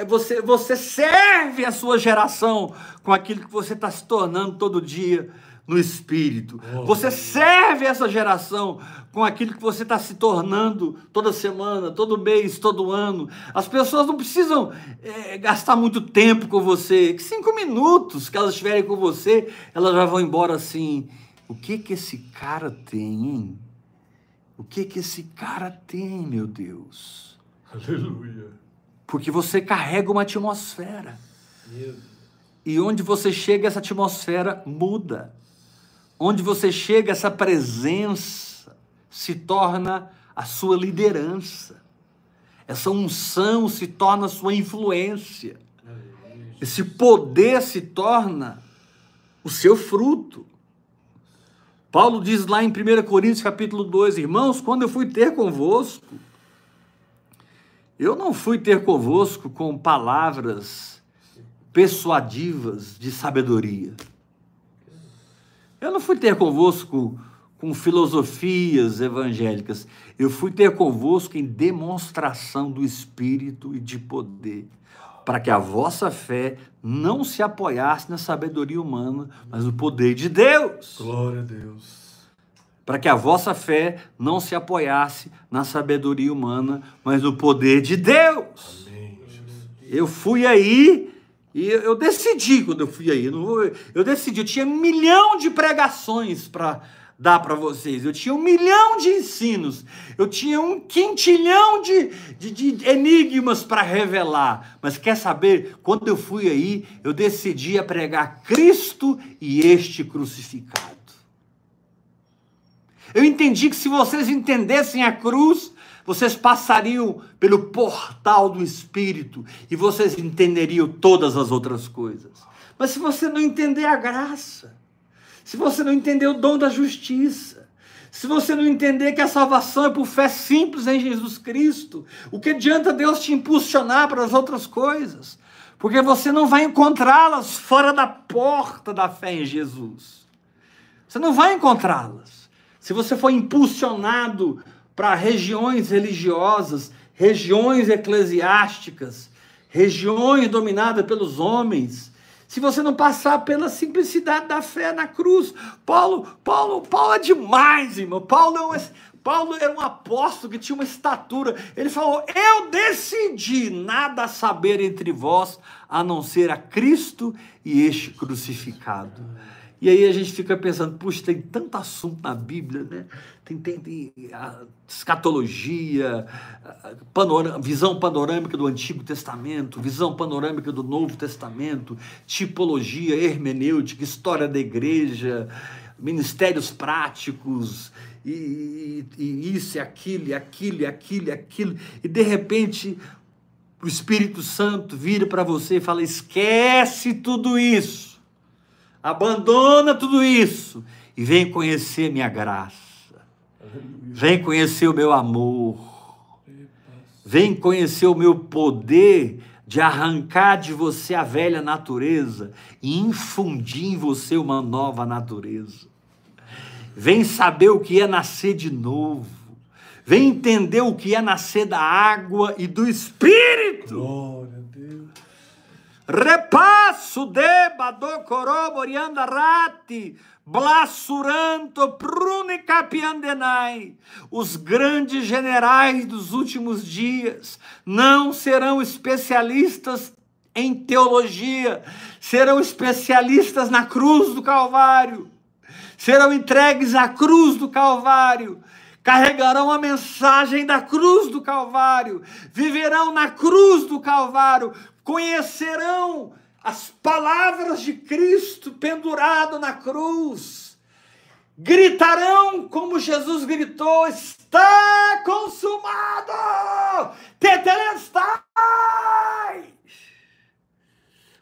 você, você serve a sua geração com aquilo que você está se tornando todo dia no espírito. Oh, você serve essa geração com aquilo que você está se tornando toda semana, todo mês, todo ano. As pessoas não precisam é, gastar muito tempo com você. Cinco minutos que elas estiverem com você, elas já vão embora assim. O que que esse cara tem, hein? O que que esse cara tem, meu Deus? Aleluia. Porque você carrega uma atmosfera. E onde você chega, essa atmosfera muda. Onde você chega, essa presença se torna a sua liderança. Essa unção se torna a sua influência. Esse poder se torna o seu fruto. Paulo diz lá em 1 Coríntios capítulo 2, irmãos, quando eu fui ter convosco, eu não fui ter convosco com palavras persuadivas de sabedoria. Eu não fui ter convosco com filosofias evangélicas. Eu fui ter convosco em demonstração do Espírito e de poder, para que a vossa fé não se apoiasse na sabedoria humana, mas no poder de Deus. Glória a Deus. Para que a vossa fé não se apoiasse na sabedoria humana, mas no poder de Deus. Amém, eu fui aí e eu decidi quando eu fui aí, eu decidi, eu tinha um milhão de pregações para dar para vocês, eu tinha um milhão de ensinos, eu tinha um quintilhão de, de, de enigmas para revelar. Mas quer saber? Quando eu fui aí, eu decidi a pregar Cristo e este crucificado. Eu entendi que se vocês entendessem a cruz, vocês passariam pelo portal do Espírito e vocês entenderiam todas as outras coisas. Mas se você não entender a graça, se você não entender o dom da justiça, se você não entender que a salvação é por fé simples em Jesus Cristo, o que adianta Deus te impulsionar para as outras coisas? Porque você não vai encontrá-las fora da porta da fé em Jesus. Você não vai encontrá-las. Se você for impulsionado para regiões religiosas, regiões eclesiásticas, regiões dominadas pelos homens. Se você não passar pela simplicidade da fé na cruz. Paulo, Paulo, Paulo é demais, irmão. Paulo é um, Paulo era um apóstolo que tinha uma estatura. Ele falou: Eu decidi nada saber entre vós a não ser a Cristo e este crucificado. E aí a gente fica pensando, puxa, tem tanto assunto na Bíblia, né? Tem, tem, tem escatologia, visão panorâmica do Antigo Testamento, visão panorâmica do Novo Testamento, tipologia, hermenêutica, história da igreja, ministérios práticos, e, e, e isso, e aquilo, e aquilo, e aquilo, e aquilo, e de repente o Espírito Santo vira para você e fala: esquece tudo isso Abandona tudo isso e vem conhecer minha graça. Vem conhecer o meu amor. Vem conhecer o meu poder de arrancar de você a velha natureza e infundir em você uma nova natureza. Vem saber o que é nascer de novo. Vem entender o que é nascer da água e do Espírito. Glória. Repasso deba do coroborianda rati, blassuranto prune capiandenai. Os grandes generais dos últimos dias não serão especialistas em teologia, serão especialistas na cruz do Calvário, serão entregues à cruz do Calvário, carregarão a mensagem da cruz do Calvário, viverão na cruz do Calvário, conhecerão as palavras de Cristo pendurado na cruz, gritarão como Jesus gritou: Está consumado! Tetelestai!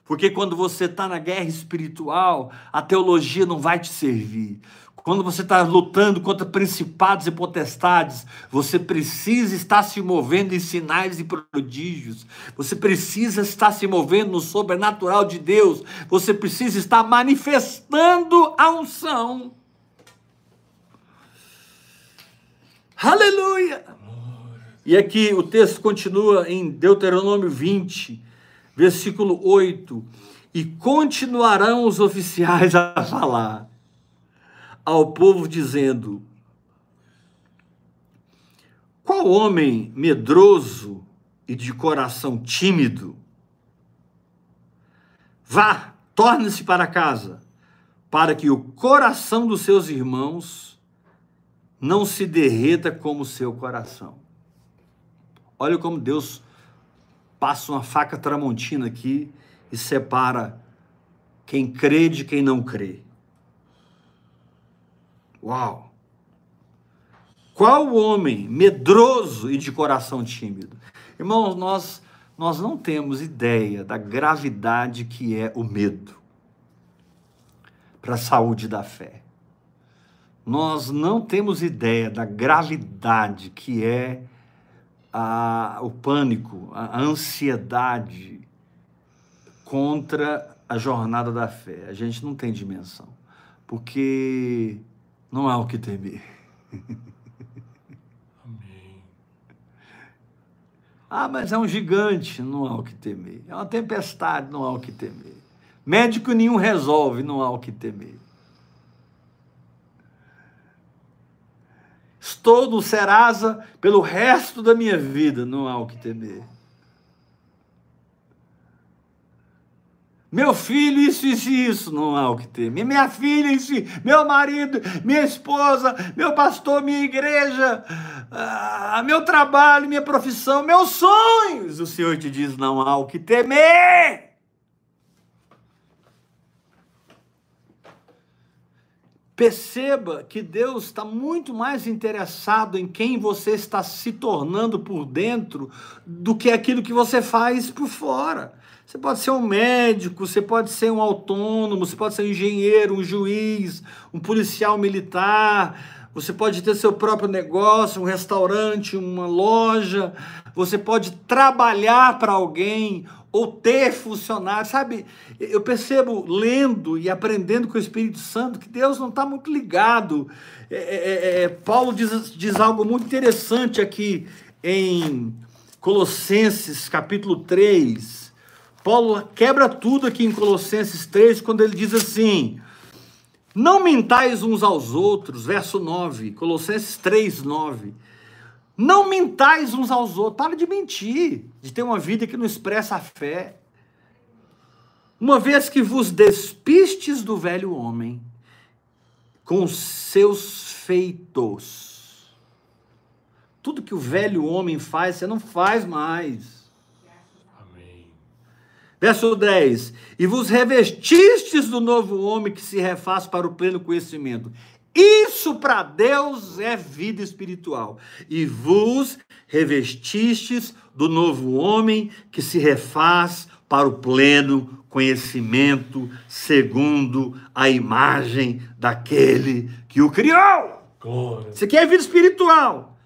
Porque quando você está na guerra espiritual, a teologia não vai te servir. Quando você está lutando contra principados e potestades, você precisa estar se movendo em sinais e prodígios. Você precisa estar se movendo no sobrenatural de Deus. Você precisa estar manifestando a unção. Aleluia! E aqui o texto continua em Deuteronômio 20, versículo 8. E continuarão os oficiais a falar ao povo dizendo: Qual homem medroso e de coração tímido? Vá, torne-se para casa, para que o coração dos seus irmãos não se derreta como o seu coração. Olha como Deus passa uma faca tramontina aqui e separa quem crê de quem não crê. Uau! Qual homem medroso e de coração tímido? Irmãos, nós, nós não temos ideia da gravidade que é o medo para a saúde da fé. Nós não temos ideia da gravidade que é a, o pânico, a ansiedade contra a jornada da fé. A gente não tem dimensão. Porque não há o que temer. Amém. Ah, mas é um gigante, não há o que temer. É uma tempestade, não há o que temer. Médico nenhum resolve, não há o que temer. Estou no Serasa pelo resto da minha vida, não há o que temer. Meu filho, isso, isso, isso, não há o que ter. Minha filha, isso, meu marido, minha esposa, meu pastor, minha igreja, ah, meu trabalho, minha profissão, meus sonhos. O Senhor te diz: não há o que temer. Perceba que Deus está muito mais interessado em quem você está se tornando por dentro do que aquilo que você faz por fora. Você pode ser um médico, você pode ser um autônomo, você pode ser um engenheiro, um juiz, um policial militar, você pode ter seu próprio negócio, um restaurante, uma loja, você pode trabalhar para alguém ou ter funcionário, sabe? Eu percebo lendo e aprendendo com o Espírito Santo que Deus não está muito ligado. É, é, é, é, Paulo diz, diz algo muito interessante aqui em Colossenses capítulo 3, Paulo quebra tudo aqui em Colossenses 3, quando ele diz assim: Não mentais uns aos outros, verso 9, Colossenses 3, 9. Não mentais uns aos outros, para de mentir, de ter uma vida que não expressa a fé. Uma vez que vos despistes do velho homem com seus feitos. Tudo que o velho homem faz, você não faz mais. Verso 10: E vos revestistes do novo homem que se refaz para o pleno conhecimento. Isso para Deus é vida espiritual. E vos revestistes do novo homem que se refaz para o pleno conhecimento, segundo a imagem daquele que o criou. Glória. Isso aqui é vida espiritual.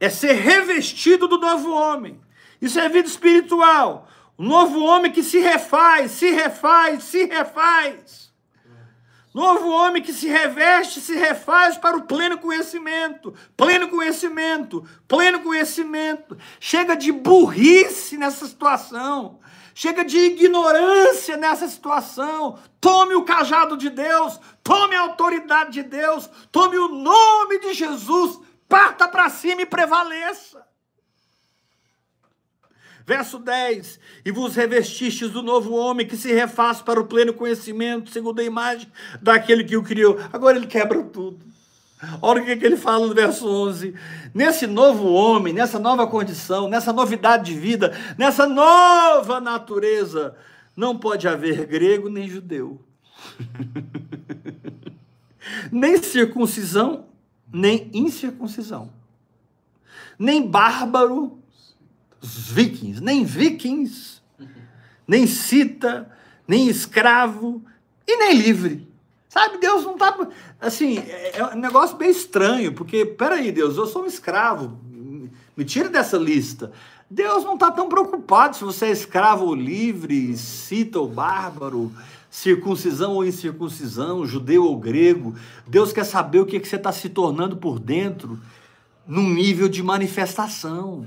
É ser revestido do novo homem. Isso é vida espiritual. O novo homem que se refaz, se refaz, se refaz. Novo homem que se reveste, se refaz para o pleno conhecimento, pleno conhecimento, pleno conhecimento. Chega de burrice nessa situação. Chega de ignorância nessa situação. Tome o cajado de Deus, tome a autoridade de Deus, tome o nome de Jesus, parta para cima e prevaleça. Verso 10: E vos revestistes do novo homem que se refaz para o pleno conhecimento, segundo a imagem daquele que o criou. Agora ele quebra tudo. Olha o que, ele fala no verso 11. Nesse novo homem, nessa nova condição, nessa novidade de vida, nessa nova natureza, não pode haver grego nem judeu, nem circuncisão, nem incircuncisão, nem bárbaro, os vikings, nem vikings, nem cita, nem escravo e nem livre. Sabe, Deus não está. Assim, é, é um negócio bem estranho, porque, peraí, Deus, eu sou um escravo, me tira dessa lista. Deus não está tão preocupado se você é escravo ou livre, cita ou bárbaro, circuncisão ou incircuncisão, judeu ou grego. Deus quer saber o que, que você está se tornando por dentro, num nível de manifestação.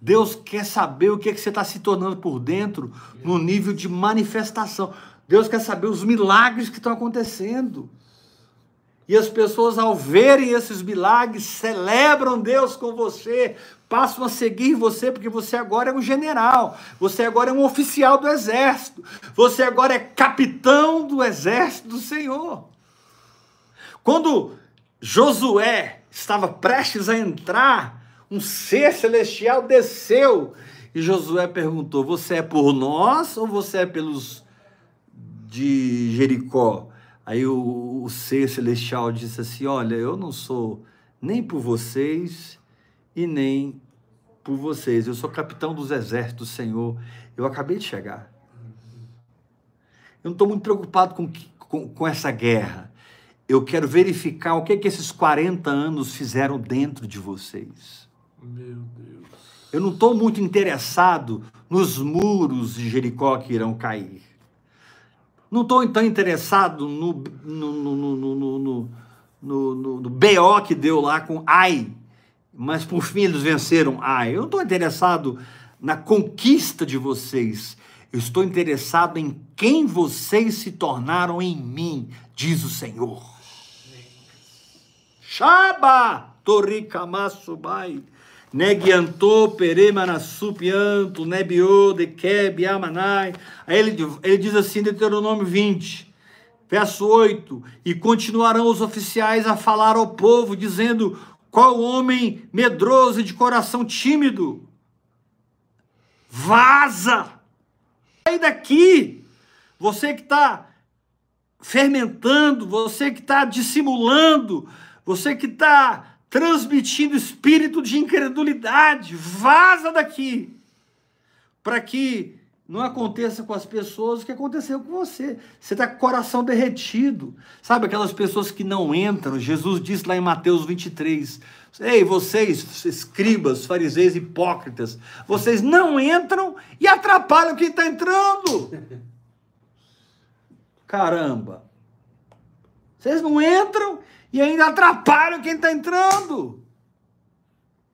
Deus quer saber o que, que você está se tornando por dentro, no nível de manifestação. Deus quer saber os milagres que estão acontecendo. E as pessoas, ao verem esses milagres, celebram Deus com você, passam a seguir você, porque você agora é um general, você agora é um oficial do exército, você agora é capitão do exército do Senhor. Quando Josué estava prestes a entrar um ser celestial desceu e Josué perguntou: Você é por nós ou você é pelos de Jericó? Aí o, o ser celestial disse assim: Olha, eu não sou nem por vocês e nem por vocês. Eu sou capitão dos exércitos do Senhor. Eu acabei de chegar. Eu não estou muito preocupado com, com, com, essa guerra. Eu quero verificar o que, é que esses 40 anos fizeram dentro de vocês. Meu Deus. Eu não estou muito interessado nos muros de Jericó que irão cair. Não estou então interessado no, no, no, no, no, no, no BO que deu lá com Ai, mas por fim eles venceram Ai. Eu não estou interessado na conquista de vocês. Eu estou interessado em quem vocês se tornaram em mim, diz o Senhor. Shaba, Toricamasubai. Negianto, Peremanassupianto, Nebio, Dekeb, Amanai. Aí ele, ele diz assim, Deuteronômio 20, verso 8: E continuarão os oficiais a falar ao povo, dizendo: Qual homem medroso e de coração tímido? Vaza! Sai daqui! Você que está fermentando, você que está dissimulando, você que está transmitindo espírito de incredulidade. Vaza daqui. Para que não aconteça com as pessoas o que aconteceu com você. Você está com o coração derretido. Sabe aquelas pessoas que não entram? Jesus disse lá em Mateus 23. Ei, vocês, escribas, fariseus hipócritas, vocês não entram e atrapalham quem está entrando. Caramba! Vocês não entram e ainda atrapalham quem está entrando.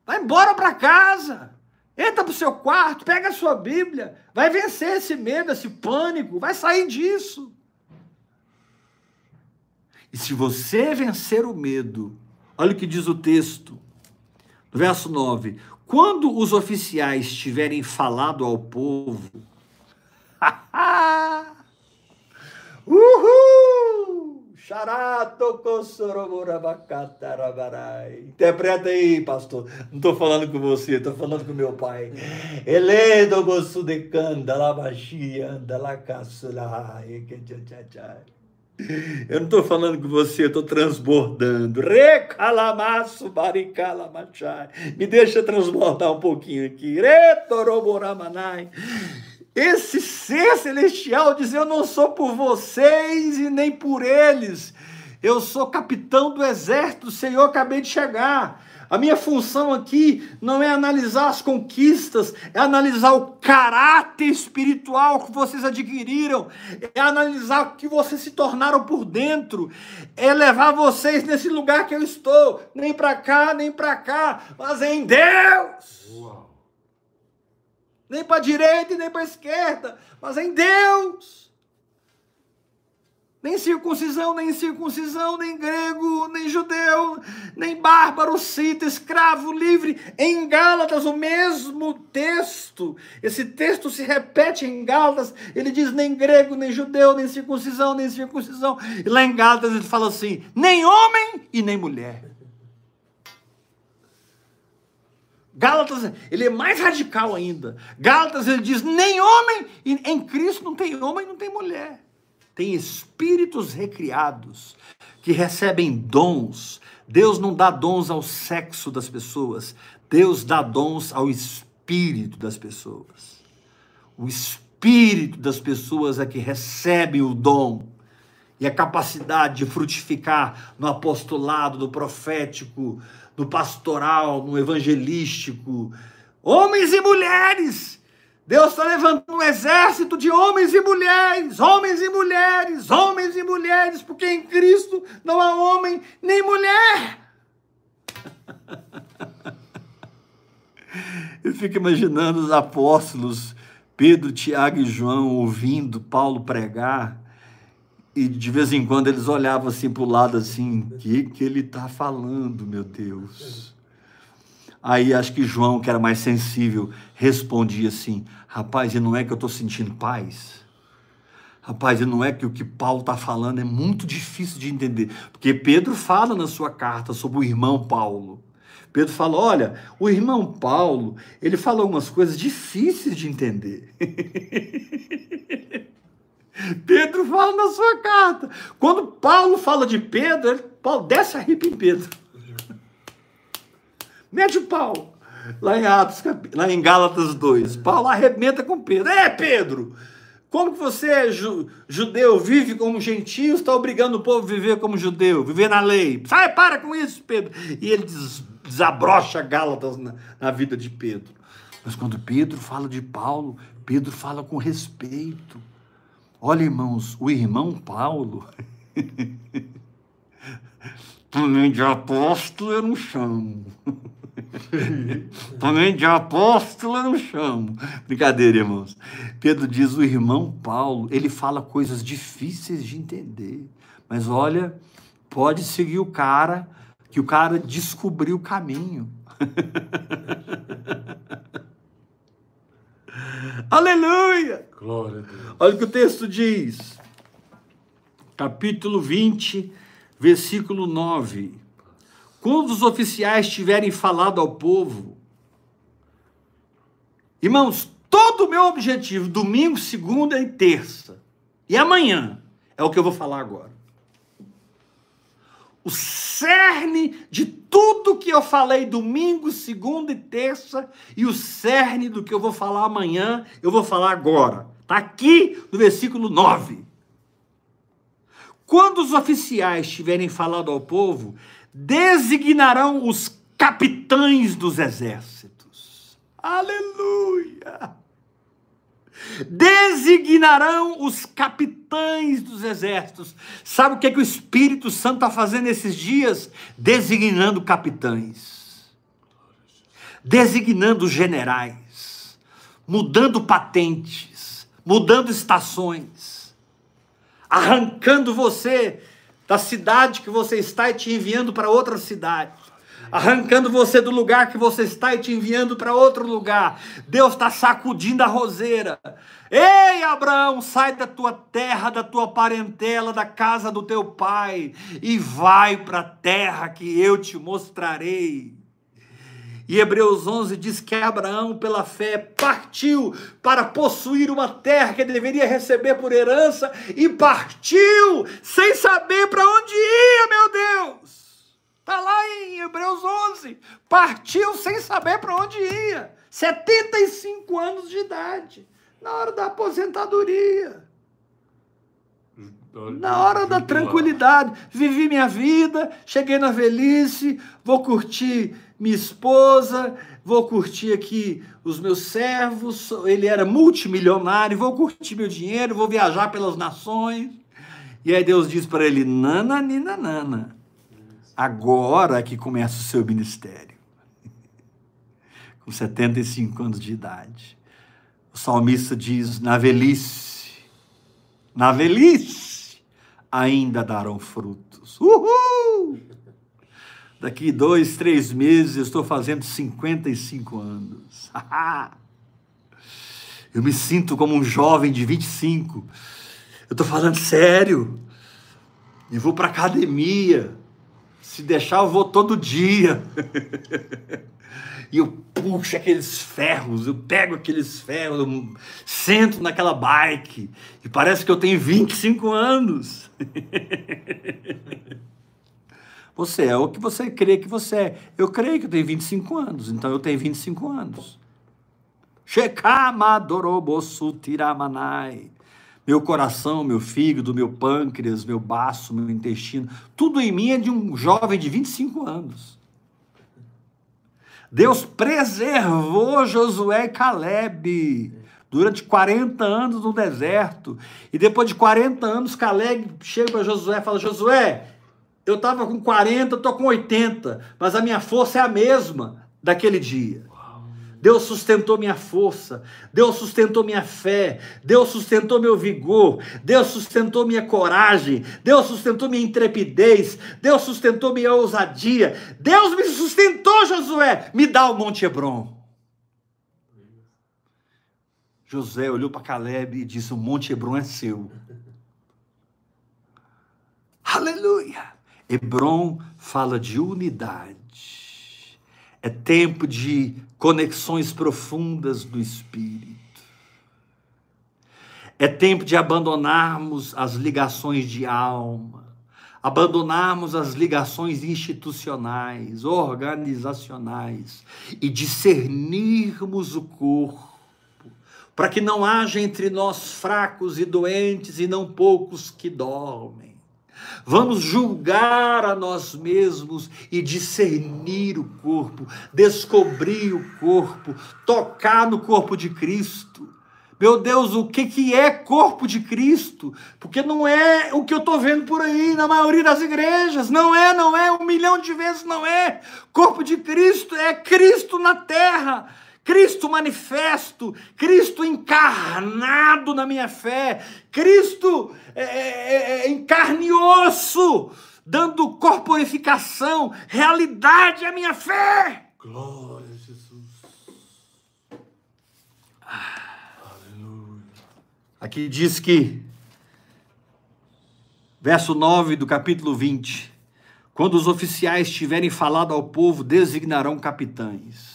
Vai embora para casa. Entra para o seu quarto, pega a sua Bíblia, vai vencer esse medo, esse pânico, vai sair disso. E se você vencer o medo, olha o que diz o texto, no verso 9: quando os oficiais tiverem falado ao povo, Uhul! Interpreta aí, pastor. Não estou falando com você, estou falando com meu pai. Eledo gosto de canda, la anda, la caçula. Eu não estou falando com você, estou transbordando. Recalamaço, baricalamatchai. Me deixa transbordar um pouquinho aqui. Retoroboramanai. Esse ser celestial diz: Eu não sou por vocês e nem por eles. Eu sou capitão do exército, Senhor, acabei de chegar. A minha função aqui não é analisar as conquistas, é analisar o caráter espiritual que vocês adquiriram, é analisar o que vocês se tornaram por dentro, é levar vocês nesse lugar que eu estou, nem para cá, nem para cá, mas em Deus. Uau. Nem para a direita e nem para a esquerda, mas em Deus. Nem circuncisão, nem circuncisão, nem grego, nem judeu, nem bárbaro, cita, escravo, livre. Em Gálatas, o mesmo texto. Esse texto se repete em Gálatas. Ele diz nem grego, nem judeu, nem circuncisão, nem circuncisão. E lá em Gálatas ele fala assim: nem homem e nem mulher. Gálatas, ele é mais radical ainda. Gálatas, ele diz: nem homem, em Cristo não tem homem, não tem mulher tem espíritos recriados que recebem dons. Deus não dá dons ao sexo das pessoas, Deus dá dons ao espírito das pessoas. O espírito das pessoas é que recebe o dom e a capacidade de frutificar no apostolado, no profético, no pastoral, no evangelístico. Homens e mulheres Deus está levantando um exército de homens e mulheres, homens e mulheres, homens e mulheres, porque em Cristo não há homem nem mulher. Eu fico imaginando os apóstolos, Pedro, Tiago e João, ouvindo Paulo pregar, e de vez em quando eles olhavam assim para o lado, assim: o que, que ele está falando, meu Deus? Aí acho que João, que era mais sensível, respondia assim: rapaz, e não é que eu estou sentindo paz? Rapaz, e não é que o que Paulo está falando é muito difícil de entender. Porque Pedro fala na sua carta sobre o irmão Paulo. Pedro fala: olha, o irmão Paulo, ele fala algumas coisas difíceis de entender. Pedro fala na sua carta. Quando Paulo fala de Pedro, Paulo desce a ripa em Pedro. Mete o pau. Lá em Atos, lá em Gálatas 2. Paulo arrebenta com Pedro. É, Pedro! Como que você, é judeu, vive como gentio, está obrigando o povo a viver como judeu, viver na lei? Sai, para com isso, Pedro. E ele des, desabrocha Gálatas na, na vida de Pedro. Mas quando Pedro fala de Paulo, Pedro fala com respeito. Olha, irmãos, o irmão Paulo, também de apóstolo eu não chamo. Também de apóstolo eu não chamo. Brincadeira, irmãos. Pedro diz: o irmão Paulo, ele fala coisas difíceis de entender. Mas olha, pode seguir o cara, que o cara descobriu o caminho. Aleluia! Glória a Deus. Olha o que o texto diz. Capítulo 20, versículo 9. Quando os oficiais tiverem falado ao povo, irmãos, todo o meu objetivo, domingo, segunda e terça, e amanhã, é o que eu vou falar agora. O cerne de tudo que eu falei domingo, segunda e terça, e o cerne do que eu vou falar amanhã, eu vou falar agora. Está aqui no versículo 9. Quando os oficiais tiverem falado ao povo, designarão os capitães dos exércitos. Aleluia! Designarão os capitães dos exércitos. Sabe o que, é que o Espírito Santo está fazendo esses dias? Designando capitães, designando generais. Mudando patentes, mudando estações, arrancando você da cidade que você está e te enviando para outra cidade arrancando você do lugar que você está e te enviando para outro lugar. Deus está sacudindo a roseira. Ei, Abraão, sai da tua terra, da tua parentela, da casa do teu pai e vai para a terra que eu te mostrarei. E Hebreus 11 diz que Abraão, pela fé, partiu para possuir uma terra que deveria receber por herança e partiu sem saber para onde ia, meu Deus. Está lá em Hebreus 11. Partiu sem saber para onde ia. 75 anos de idade. Na hora da aposentadoria. Na hora da tranquilidade. Vivi minha vida, cheguei na velhice, vou curtir minha esposa, vou curtir aqui os meus servos. Ele era multimilionário, vou curtir meu dinheiro, vou viajar pelas nações. E aí Deus diz para ele: Nana, nina, nana agora que começa o seu ministério. Com 75 anos de idade. O salmista diz: na velhice, na velhice, ainda darão frutos. Uhul! Daqui dois, três meses eu estou fazendo 55 anos. eu me sinto como um jovem de 25. Eu estou falando sério. E vou para academia se deixar, eu vou todo dia. e eu puxo aqueles ferros, eu pego aqueles ferros, eu sento naquela bike e parece que eu tenho 25 anos. você é o que você crê que você é. Eu creio que eu tenho 25 anos, então eu tenho 25 anos. Shekamadorobosu tiramanai meu coração, meu fígado, meu pâncreas, meu baço, meu intestino, tudo em mim é de um jovem de 25 anos. Deus preservou Josué e Caleb durante 40 anos no deserto. E depois de 40 anos, Caleb chega para Josué e fala: Josué, eu estava com 40, estou com 80, mas a minha força é a mesma daquele dia. Deus sustentou minha força, Deus sustentou minha fé, Deus sustentou meu vigor, Deus sustentou minha coragem, Deus sustentou minha intrepidez, Deus sustentou minha ousadia, Deus me sustentou, Josué, me dá o Monte Hebron. José olhou para Caleb e disse: O Monte Hebron é seu. Aleluia! Hebron fala de unidade. É tempo de conexões profundas do espírito. É tempo de abandonarmos as ligações de alma, abandonarmos as ligações institucionais, organizacionais e discernirmos o corpo, para que não haja entre nós fracos e doentes e não poucos que dormem Vamos julgar a nós mesmos e discernir o corpo, descobrir o corpo, tocar no corpo de Cristo. Meu Deus, o que, que é corpo de Cristo? Porque não é o que eu estou vendo por aí na maioria das igrejas. Não é, não é, um milhão de vezes não é. Corpo de Cristo é Cristo na terra Cristo manifesto, Cristo encarnado na minha fé, Cristo é, é, é, é, em carne e osso, dando corporificação, realidade à minha fé. Glória a Jesus. Aleluia. Aqui diz que, verso 9 do capítulo 20: quando os oficiais tiverem falado ao povo, designarão capitães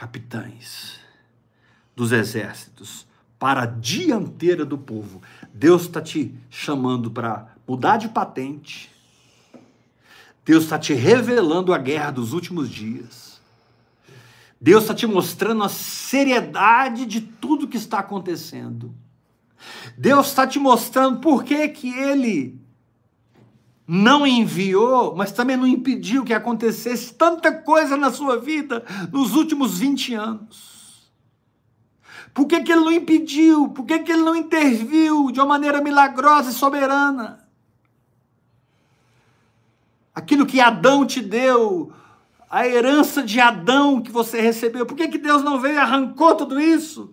capitães dos exércitos para a dianteira do povo. Deus está te chamando para mudar de patente. Deus está te revelando a guerra dos últimos dias. Deus está te mostrando a seriedade de tudo que está acontecendo. Deus está te mostrando por que, que Ele não enviou, mas também não impediu que acontecesse tanta coisa na sua vida nos últimos 20 anos. Por que, que ele não impediu? Por que, que ele não interviu de uma maneira milagrosa e soberana? Aquilo que Adão te deu, a herança de Adão que você recebeu. Por que, que Deus não veio e arrancou tudo isso?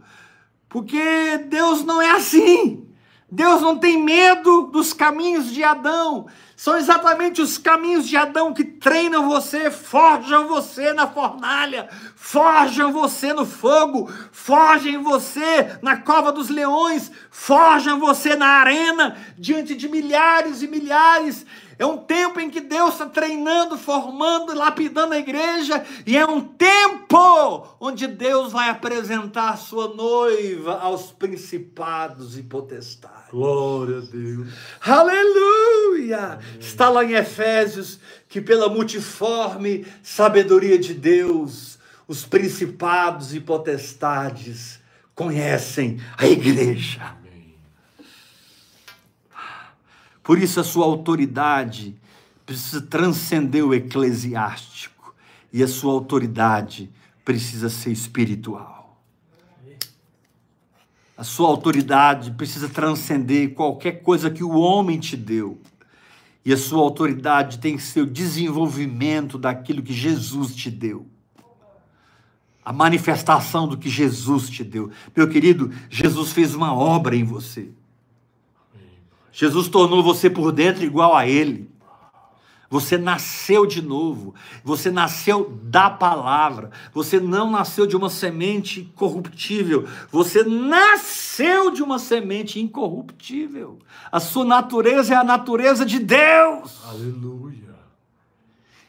Porque Deus não é assim. Deus não tem medo dos caminhos de Adão. São exatamente os caminhos de Adão que treinam você, forjam você na fornalha, forjam você no fogo, forjam você na cova dos leões, forjam você na arena, diante de milhares e milhares é um tempo em que Deus está treinando, formando, lapidando a igreja, e é um tempo onde Deus vai apresentar a sua noiva aos principados e potestades. Glória a Deus. Aleluia! Está lá em Efésios que pela multiforme sabedoria de Deus, os principados e potestades conhecem a igreja. Por isso a sua autoridade precisa transcender o eclesiástico e a sua autoridade precisa ser espiritual. A sua autoridade precisa transcender qualquer coisa que o homem te deu. E a sua autoridade tem que ser o desenvolvimento daquilo que Jesus te deu. A manifestação do que Jesus te deu. Meu querido, Jesus fez uma obra em você. Jesus tornou você por dentro igual a Ele. Você nasceu de novo. Você nasceu da palavra. Você não nasceu de uma semente corruptível. Você nasceu de uma semente incorruptível. A sua natureza é a natureza de Deus. Aleluia.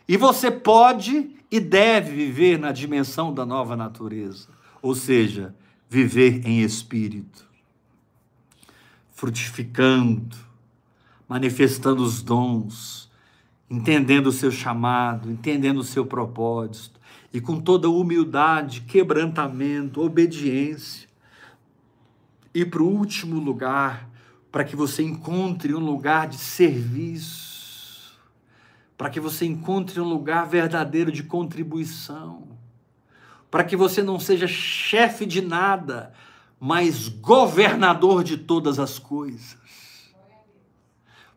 E você pode e deve viver na dimensão da nova natureza. Ou seja, viver em espírito frutificando, manifestando os dons, entendendo o seu chamado, entendendo o seu propósito, e com toda humildade, quebrantamento, obediência. E para o último lugar, para que você encontre um lugar de serviço, para que você encontre um lugar verdadeiro de contribuição, para que você não seja chefe de nada, mas governador de todas as coisas.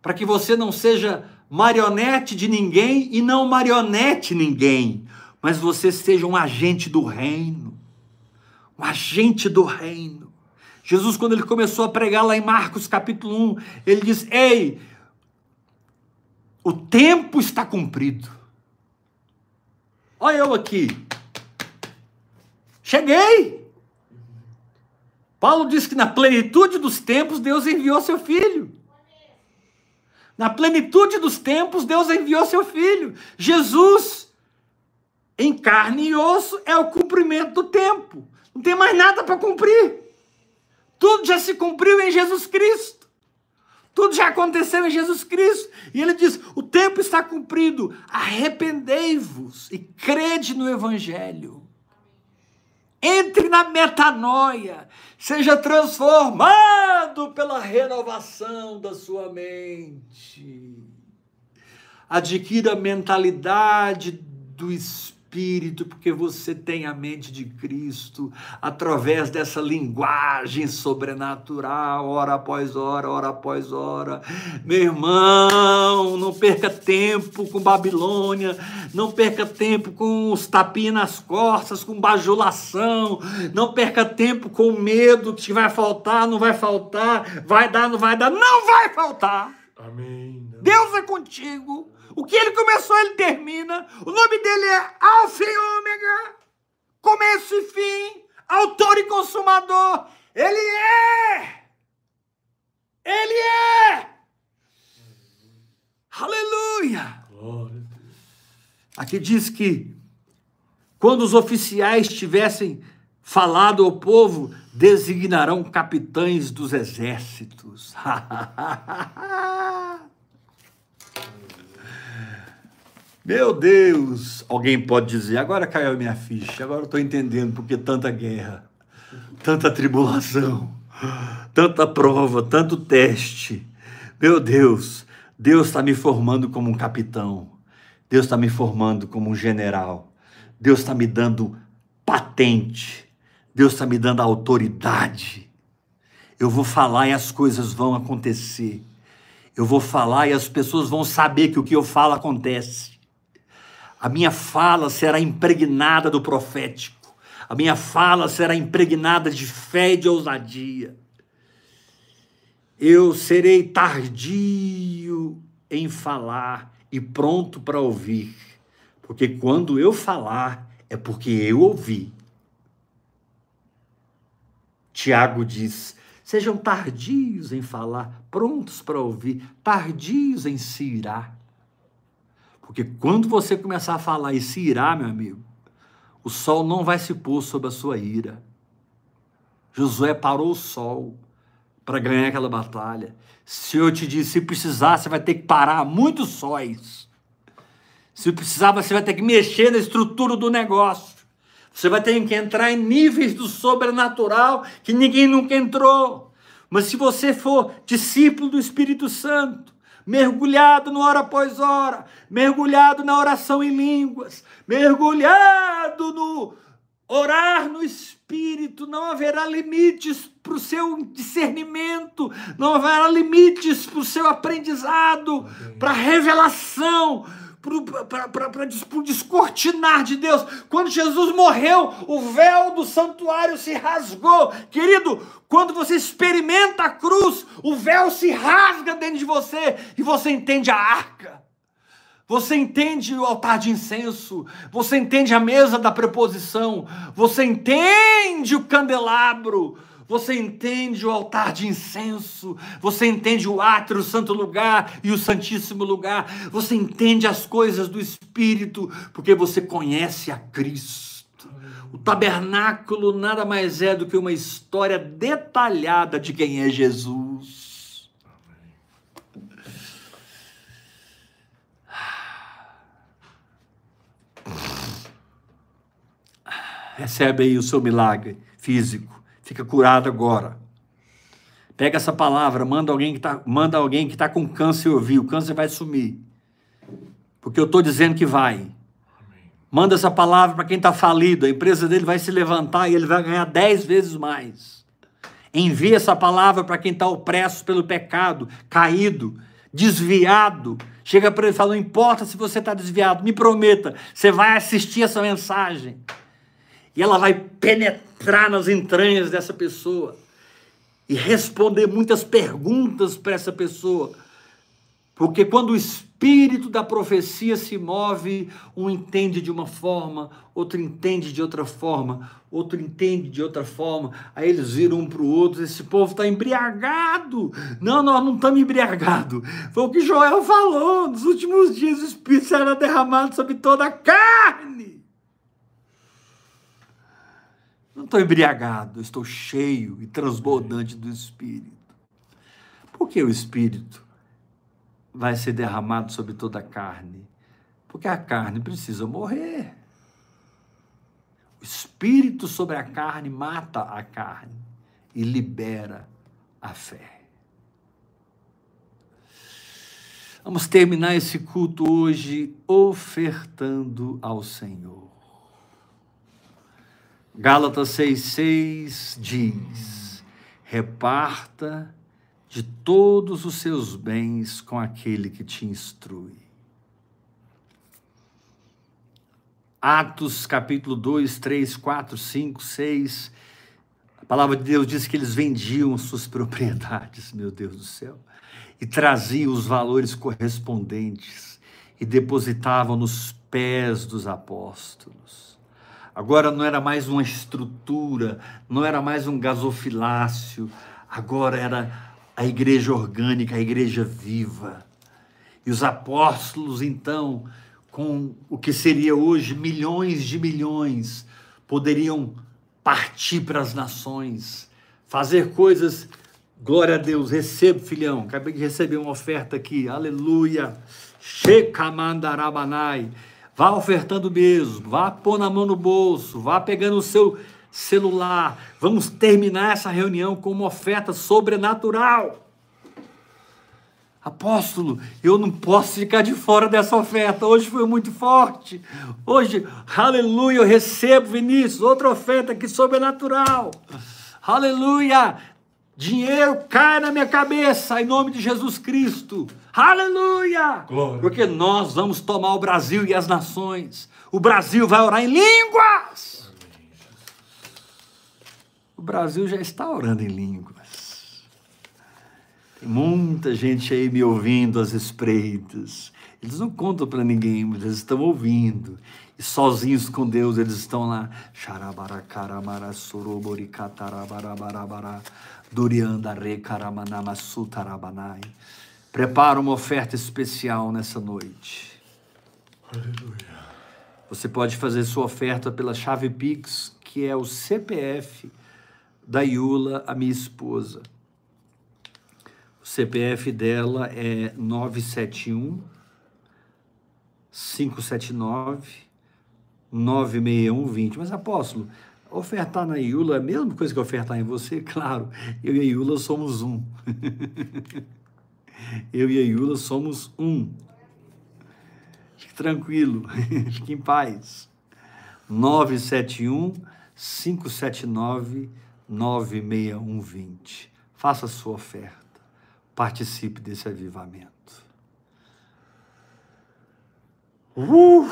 Para que você não seja marionete de ninguém e não marionete ninguém, mas você seja um agente do reino. Um agente do reino. Jesus, quando ele começou a pregar lá em Marcos capítulo 1, ele diz: Ei, o tempo está cumprido. Olha eu aqui. Cheguei. Paulo diz que na plenitude dos tempos Deus enviou seu filho. Na plenitude dos tempos Deus enviou seu filho. Jesus, em carne e osso, é o cumprimento do tempo. Não tem mais nada para cumprir. Tudo já se cumpriu em Jesus Cristo. Tudo já aconteceu em Jesus Cristo. E ele diz: o tempo está cumprido. Arrependei-vos e crede no Evangelho. Entre na metanoia, seja transformado pela renovação da sua mente. Adquira a mentalidade do Espírito espírito, porque você tem a mente de Cristo, através dessa linguagem sobrenatural, hora após hora, hora após hora. Meu irmão, não perca tempo com Babilônia, não perca tempo com os tapinhas nas costas, com bajulação, não perca tempo com medo que vai faltar, não vai faltar, vai dar, não vai dar, não vai faltar. Amém. Deus é contigo. O que ele começou, ele termina. O nome dele é Alfa e Ômega, começo e fim, autor e consumador. Ele é! Ele é! Aleluia! Aqui diz que quando os oficiais tivessem falado ao povo, designarão capitães dos exércitos. Meu Deus! Alguém pode dizer, agora caiu a minha ficha, agora eu estou entendendo porque tanta guerra, tanta tribulação, tanta prova, tanto teste. Meu Deus, Deus está me formando como um capitão, Deus está me formando como um general, Deus está me dando patente, Deus está me dando autoridade. Eu vou falar e as coisas vão acontecer. Eu vou falar e as pessoas vão saber que o que eu falo acontece. A minha fala será impregnada do profético. A minha fala será impregnada de fé e de ousadia. Eu serei tardio em falar e pronto para ouvir, porque quando eu falar é porque eu ouvi. Tiago diz: sejam tardios em falar, prontos para ouvir, tardios em se irar. Porque quando você começar a falar e se irar, meu amigo, o sol não vai se pôr sobre a sua ira. Josué parou o sol para ganhar aquela batalha. Se eu te disse, se precisar, você vai ter que parar muitos sóis. Se precisar, você vai ter que mexer na estrutura do negócio. Você vai ter que entrar em níveis do sobrenatural que ninguém nunca entrou. Mas se você for discípulo do Espírito Santo, mergulhado no hora após hora, mergulhado na oração em línguas, mergulhado no orar no Espírito, não haverá limites para o seu discernimento, não haverá limites para o seu aprendizado, para a revelação, para descortinar de Deus. Quando Jesus morreu, o véu do santuário se rasgou. Querido, quando você experimenta a cruz, o véu se rasga dentro de você e você entende a arca. Você entende o altar de incenso, você entende a mesa da preposição, você entende o candelabro, você entende o altar de incenso, você entende o átrio, o santo lugar e o santíssimo lugar, você entende as coisas do Espírito, porque você conhece a Cristo. O tabernáculo nada mais é do que uma história detalhada de quem é Jesus. Recebe aí o seu milagre físico fica curado agora. Pega essa palavra, manda alguém que está manda alguém que tá com câncer ouvir, o câncer vai sumir. Porque eu estou dizendo que vai. Manda essa palavra para quem está falido, a empresa dele vai se levantar e ele vai ganhar dez vezes mais. Envia essa palavra para quem está opresso pelo pecado, caído, desviado. Chega para ele e fala: não importa se você está desviado, me prometa, você vai assistir essa mensagem e ela vai penetrar nas entranhas dessa pessoa e responder muitas perguntas para essa pessoa. Porque quando o espírito da profecia se move, um entende de uma forma, outro entende de outra forma, outro entende de outra forma, aí eles viram um para o outro, esse povo está embriagado. Não, nós não estamos embriagados. Foi o que Joel falou, nos últimos dias o Espírito será derramado sobre toda a carne. Não estou embriagado, estou cheio e transbordante do Espírito. Por que o Espírito vai ser derramado sobre toda a carne? Porque a carne precisa morrer. O Espírito sobre a carne mata a carne e libera a fé. Vamos terminar esse culto hoje ofertando ao Senhor. Gálatas 6,6 diz: reparta de todos os seus bens com aquele que te instrui. Atos capítulo 2, 3, 4, 5, 6. A palavra de Deus diz que eles vendiam suas propriedades, meu Deus do céu, e traziam os valores correspondentes e depositavam nos pés dos apóstolos. Agora não era mais uma estrutura, não era mais um gasofilácio, agora era a igreja orgânica, a igreja viva. E os apóstolos, então, com o que seria hoje milhões de milhões, poderiam partir para as nações, fazer coisas. Glória a Deus, recebo, filhão. Acabei de receber uma oferta aqui, aleluia. Shekhamandarabanai Vá ofertando mesmo, vá pôr na mão no bolso, vá pegando o seu celular. Vamos terminar essa reunião com uma oferta sobrenatural. Apóstolo, eu não posso ficar de fora dessa oferta. Hoje foi muito forte. Hoje, aleluia, eu recebo, Vinícius, outra oferta aqui sobrenatural. Aleluia. Dinheiro cai na minha cabeça em nome de Jesus Cristo. Aleluia! Glória. Porque nós vamos tomar o Brasil e as nações. O Brasil vai orar em línguas. O Brasil já está orando em línguas. Tem muita gente aí me ouvindo às espreitas. Eles não contam para ninguém, mas eles estão ouvindo. E sozinhos com Deus, eles estão lá. Xarabaracaramara soroboricatarabarabarabará. Durianda recaramanama sutarabanai. Prepara uma oferta especial nessa noite. Aleluia. Você pode fazer sua oferta pela chave Pix, que é o CPF da Iula, a minha esposa. O CPF dela é 971 579 96120. Mas apóstolo, ofertar na Iula é a mesma coisa que ofertar em você? Claro, eu e a Iula somos um. eu e a Iula somos um. Fique tranquilo, fique em paz. 971 579 96120. Faça a sua oferta. Participe desse avivamento. Uh!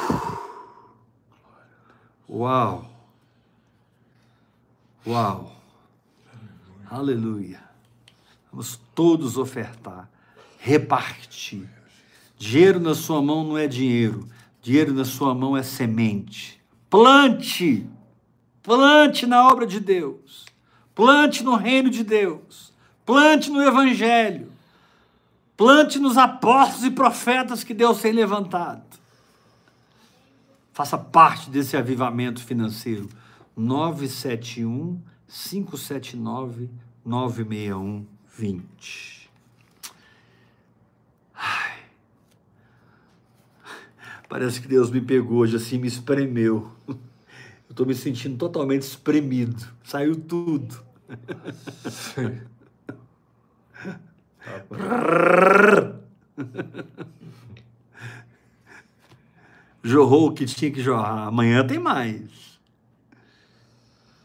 Uau! Uau! Aleluia! Vamos todos ofertar, repartir. Dinheiro na sua mão não é dinheiro, dinheiro na sua mão é semente. Plante, plante na obra de Deus, plante no reino de Deus, plante no Evangelho, plante nos apóstolos e profetas que Deus tem levantado. Faça parte desse avivamento financeiro. 971 579 96120. Ai. Parece que Deus me pegou hoje assim, me espremeu. Eu estou me sentindo totalmente espremido. Saiu tudo. Sim. Jorrou o que tinha que jorrar. Amanhã tem mais.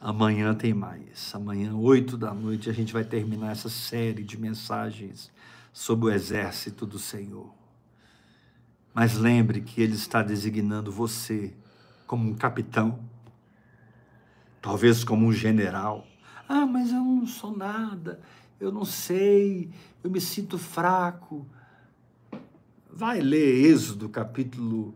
Amanhã tem mais. Amanhã, oito da noite, a gente vai terminar essa série de mensagens sobre o exército do Senhor. Mas lembre que Ele está designando você como um capitão, talvez como um general. Ah, mas eu não sou nada, eu não sei, eu me sinto fraco. Vai ler Êxodo capítulo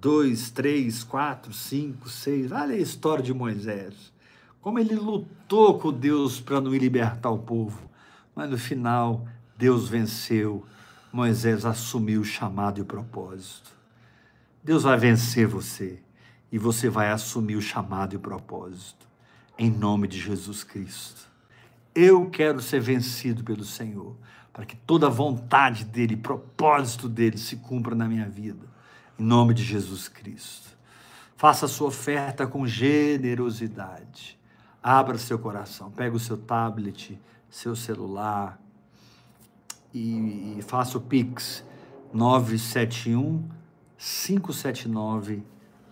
2, 3, 4, 5, 6. Olha a história de Moisés. Como ele lutou com Deus para não libertar o povo. Mas no final, Deus venceu. Moisés assumiu o chamado e o propósito. Deus vai vencer você. E você vai assumir o chamado e o propósito. Em nome de Jesus Cristo. Eu quero ser vencido pelo Senhor. Para que toda a vontade dele, propósito dele se cumpra na minha vida em nome de Jesus Cristo. Faça a sua oferta com generosidade. Abra seu coração, pega o seu tablet, seu celular e, e faça o Pix 971 579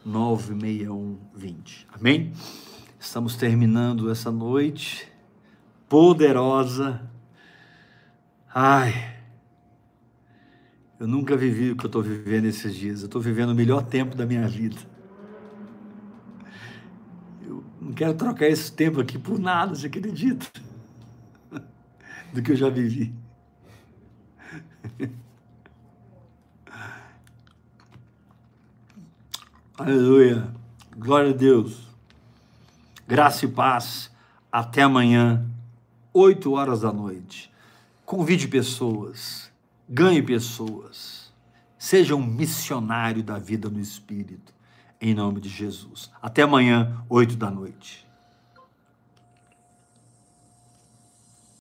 96120. Amém? Estamos terminando essa noite poderosa. Ai, eu nunca vivi o que eu estou vivendo esses dias. Eu estou vivendo o melhor tempo da minha vida. Eu não quero trocar esse tempo aqui por nada, você acredita? Do que eu já vivi. Aleluia. Glória a Deus. Graça e paz. Até amanhã, 8 horas da noite. Convide pessoas ganhe pessoas, seja um missionário da vida no Espírito, em nome de Jesus. Até amanhã, oito da noite.